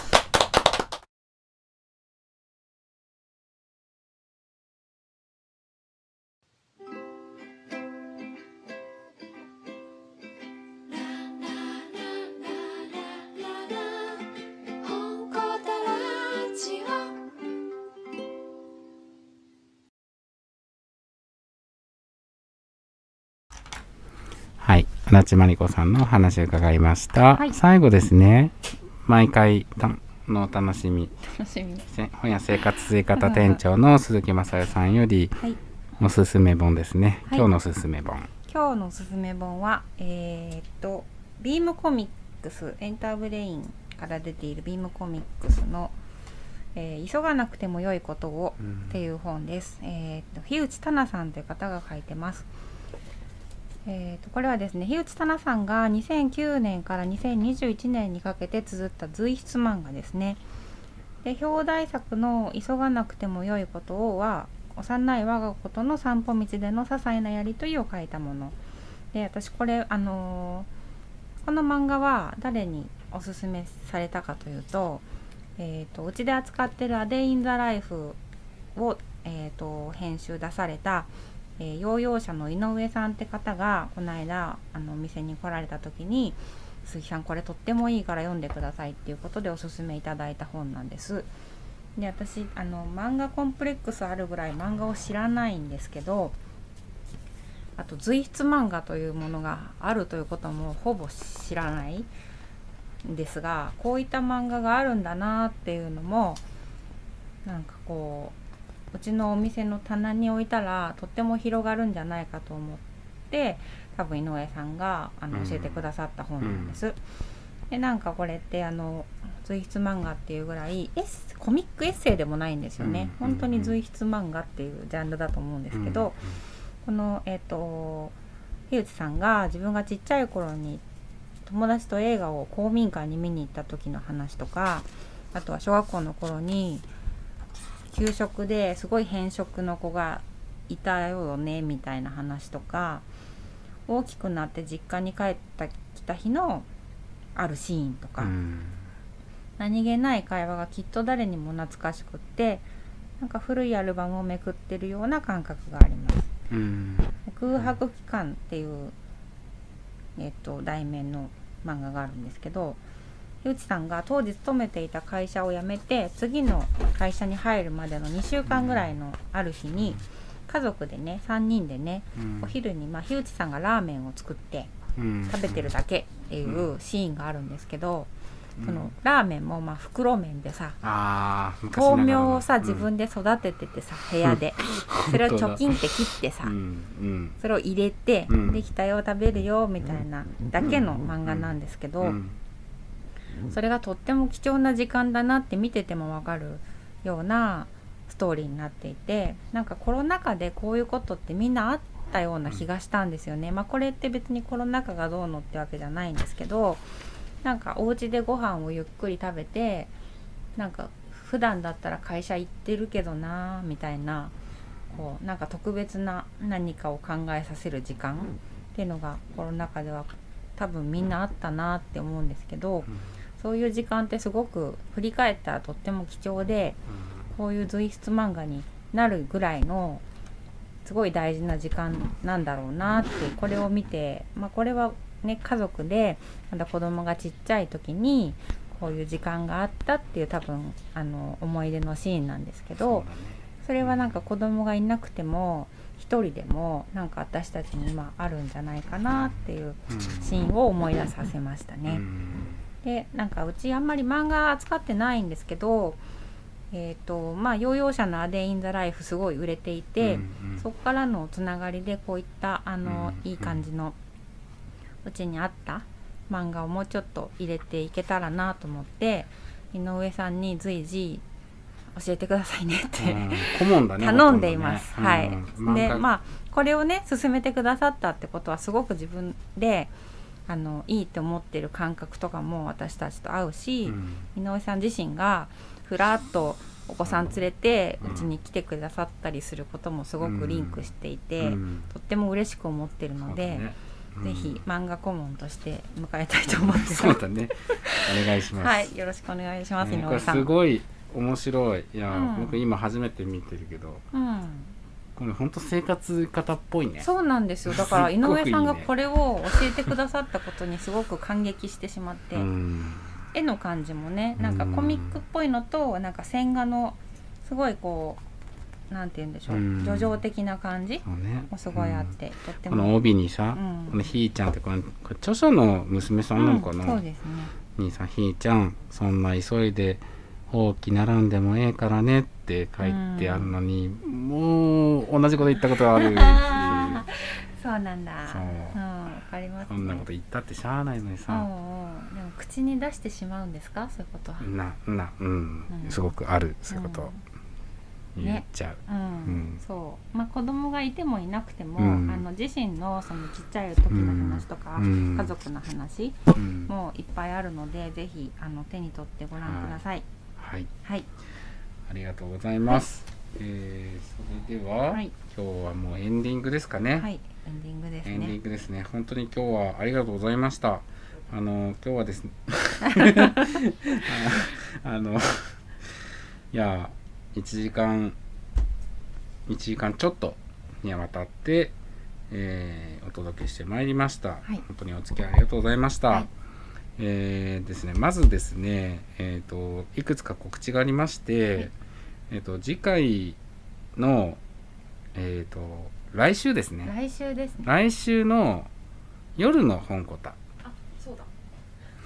はい安達茉莉子さんのお話を伺いました、はい。最後ですね。毎回たのお楽しみ。本屋生活綴方店長の鈴木雅代さんよりはい。おすすめ本ですね、はい。今日のおすすめ本。今日のおすすめ本はえーっとビームコミックスエンターブレインから出ているビームコミックスの、えー急がなくても良いことを」っていう本です。えーっとひうち棚さんという方が書いてます。えーとこれはですね樋内タナさんが2009年から2021年にかけて綴った随筆漫画ですね。で表題作の「急がなくても良いことを」は幼い我が子との散歩道での些細なやりとりを書いたもので私これあのーこの漫画は誰におすすめされたかというと,、えー、とうちで扱ってる「アデイン・ザ・ライフを」えー、と編集出された、えーヨーヨー社の井上さんって方がこの間あのお店に来られた時に「鈴木さんこれとってもいいから読んでください」っていうことでおすすめいただいた本なんです。で私あの漫画コンプレックスあるぐらい漫画を知らないんですけどあと随筆漫画というものがあるということもほぼ知らないんですがこういった漫画があるんだなっていうのもなんかこうううちのお店の棚に置いたらとっても広がるんじゃないかと思って多分井上さんがあのうん。教えてくださった本なんです。でなんかこれってあの随筆漫画っていうぐらいエッセコミックエッセイでもないんですよね、うん。本当に随筆漫画っていうジャンルだと思うんですけど、このえっ、と樋内さんが自分がちっちゃい頃に友達と映画を公民館に見に行った時の話とかあとは小学校の頃に給食ですごい偏食の子がいたよねみたいな話とか大きくなって実家に帰った来た日のあるシーンとか、うん何気ない会話がきっと誰にも懐かしくってなんか古いアルバムをめくってるような感覚があります。うん空白期間っていう、えっと、題名の漫画があるんですけど樋内さんが当時勤めていた会社を辞めて次の会社に入るまでの2週間ぐらいのある日に家族でね3人でねうん。お昼に、まあ、樋内さんがラーメンを作ってうん。食べてるだけっていうシーンがあるんですけど、うん。そのラーメンもまあ袋麺でさ豆苗をさうん。自分で育てててさ部屋で。それを貯金って切ってさうん。うん。それを入れてうん。できたよ食べるよみたいなだけの漫画なんですけどうんそれがとっても貴重な時間だなって見ててもわかるようなストーリーになっていてなんかコロナ禍でこういうことってみんなあったような気がしたんですよね。まあこれって別にコロナ禍がどうのってわけじゃないんですけどなんかお家でご飯をゆっくり食べてなんか普段だったら会社行ってるけどなみたいなこうなんか特別な何かを考えさせる時間っていうのがコロナ禍では多分みんなあったなって思うんですけど、そういう時間ってすごく振り返ったらとっても貴重でこういう随筆漫画になるぐらいのすごい大事な時間なんだろうなってこれを見て、まあ、これはね家族でまだ子供がちっちゃい時にこういう時間があったっていう多分あの思い出のシーンなんですけどそれはなんか子供がいなくても一人でもなんか私たちに今あるんじゃないかなっていうシーンを思い出させましたね。でなんかうちあんまり漫画扱ってないんですけどえっ、とまあヨーヨー社の「アデイン・ザ・ライフ」すごい売れていて、そこからのつながりでこういったあの、うんいい感じのうちにあった漫画をもうちょっと入れていけたらなと思って井上さんに随時教えてくださいねって、顧問だね頼んでいます。ほとどはい。でまあこれをね進めてくださったってことはすごく自分であのいいって思ってる感覚とかも私たちと合うし、井上さん自身がふらっとお子さん連れてうんうちに来てくださったりすることもすごくリンクしていて、うん。とっても嬉しく思ってるので、ぜひ漫画顧問として迎えたいと思ってます。そうだね。お願いします。はい、よろしくお願いします、ねこれ井上さん。すごい面白い。いや、うん。僕今初めて見てるけど。うん、これ本当生活方っぽいね。そうなんですよ。だから井上さんがこれを教えてくださったことにすごく感激してしまって、うん。絵の感じもね、なんかコミックっぽいのとなんか線画のすごいこうなんて言うんでしょう、うん。叙情的な感じもすごいあって、とってこのも。帯にさ、うん。このひーちゃんってこのこれ著者の娘さんなのかな、うんそうですね。兄さんひーちゃんそんな急いで大きならんでもええからねって書いてあるのに、もう同じこと言ったことがある。あ そうなんだ。そう。うんわかります、ね、そんなこと言ったってしゃあないのにうんさ、うん。でも口に出してしまうんですか？そういうことは。ななうん、うん。すごくあるそういうこと。うん。言っちゃう、うん。うん。そう。まあ子供がいてもいなくても、うん。あの自身のそのちっちゃい時の話とか、うん。家族の話うん。もいっぱいあるのでぜひあの手に取ってご覧ください。はい。はいありがとうございます、えーそれでは、はい。今日はもうエンディングですかね、はいエンディングですエンディンねグですね。本当に今日はありがとうございました。あの今日はですねあ あのいや1時間1時間ちょっとにわたって、えーお届けしてまいりました、い。本当にお付き合いありがとうございました。はいえーですねまずですねえっ、といくつか告知がありまして、えっ、と次回のえっ、と来週ですね。来週ですね、来週の夜の本コタ。そうだ。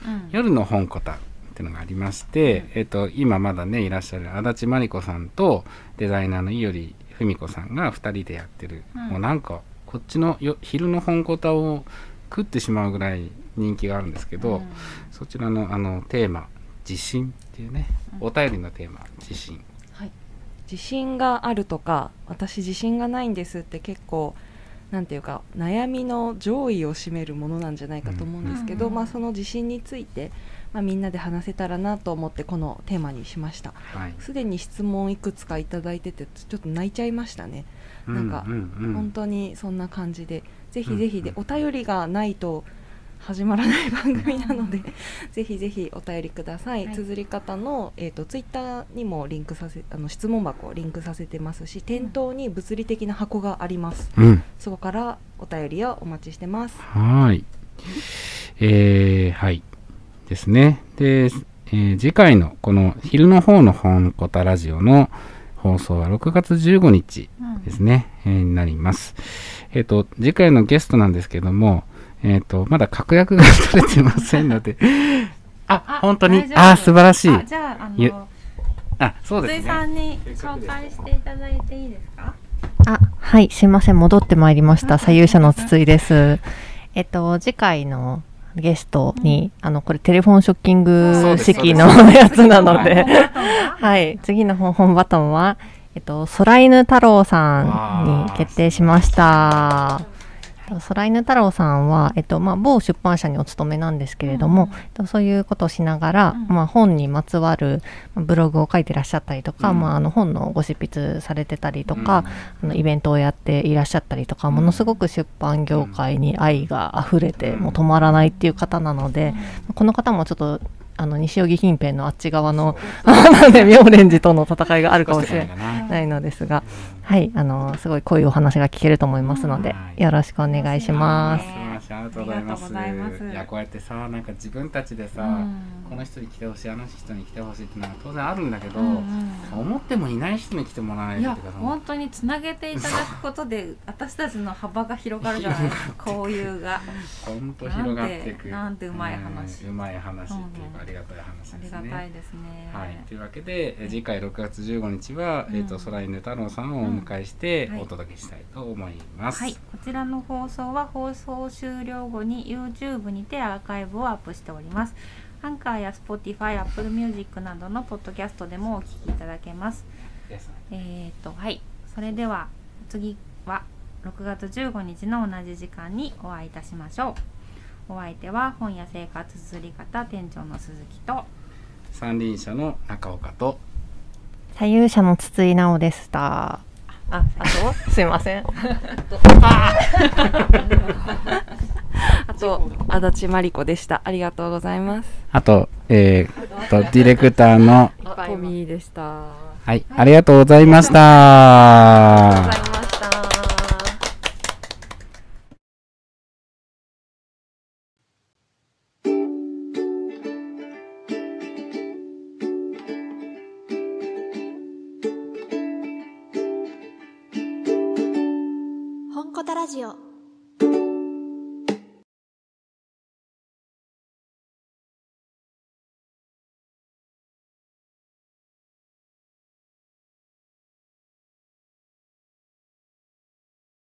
うん、夜の本コタっていうのがありまして、うん。えっと今まだねいらっしゃる足立真理子さんとデザイナーの伊織文子さんが2人でやってる、うん。もうなんかこっちのよ昼の本コタを食ってしまうぐらい人気があるんですけど、うん。そちらのあのテーマ「地震」っていうね、うん。お便りのテーマ「地震自信があるとか私自信がないんですって結構なんていうか悩みの上位を占めるものなんじゃないかと思うんですけど、うんうんまあ、その自信について、まあ、みんなで話せたらなと思ってこのテーマにしました」はい。すでに質問いくつかいただいててちょっと泣いちゃいましたね、なんかんうん。本当にそんな感じでぜうんひぜひで、うん。お便りがないと始まらない番組なのでぜひぜひお便りください、はい綴り方の、えー、とツイッターにもリンクさせあの質問箱をリンクさせてますし店頭に物理的な箱がありますうんそこからお便りをお待ちしてますはーい。えー、はい。ですね。で、えー次回のこの昼の方の本コタラジオの放送は6月15日うんですね、えーになります。えっ、と、次回のゲストなんですけども、えっ、と、まだ確約が取れてませんので、あ、本当に？あ、素晴らしい。あじゃああゆのあ、そうですね。さんに紹介していただいていいですか？あ、はい、すいません、戻ってまいりました。左右者の筒井です。えっと、次回のゲストに、あの、これテレフォンショッキング式のやつなので、は？はい、次の本本バトンは、えっと、空犬太郎さんに決定しました。えっと空犬太郎さんは、えっとまあ、某出版社にお勤めなんですけれども、うんえっとそういうことをしながら、うん。まあ、本にまつわるまあブログを書いてらっしゃったりとか、うん。まあ、あの本のご執筆されてたりとか、あのイベントをやっていらっしゃったりとか、うん。ものすごく出版業界に愛が溢れて、うん。もう止まらないっていう方なので、この方もちょっとあの西荻近辺のあっち側のね 妙蓮寺との戦いがあるかもしれないのですが、はい、あのすごい濃いお話が聞けると思いますので、はいよろしくお願いします。素晴らしいありがとうございます。いや、こうやってさ、なんか自分たちでさ、うん。この人に来てほしい、あの人に来てほしいってのは当然あるんだけど、うんうん思ってもいない人に来てもらえるいやっていうか本当につなげていただくことで 私たちの幅が広がるじゃないですか交友が。本当広がっていく。なんてなんてうまい話。うんうまい話っていううんかありがたい話ありですね。がたいですね。はい、というわけでえ次回6月15日は、うん。えっ、と空犬太郎さんをお迎えしてお届けしたいと思います。はい、こちらの放送は放送終了後に YouTube にてアーカイブをアップしております。アンカーや Spotify、Apple Music などのポッドキャストでもお聞きいただけますえっ、と、はい、それでは次は6月15日の同じ時間にお会いいたしましょう。お相手は本屋生活綴り方店長の鈴木と三輪車の中岡と左右者の筒井直でした。あ、あと、すいません。あと 足立真理子でしたありがとうございますあと,、えー、とディレクターのトミーでしたはい、ありがとうございました。ありがとうございました。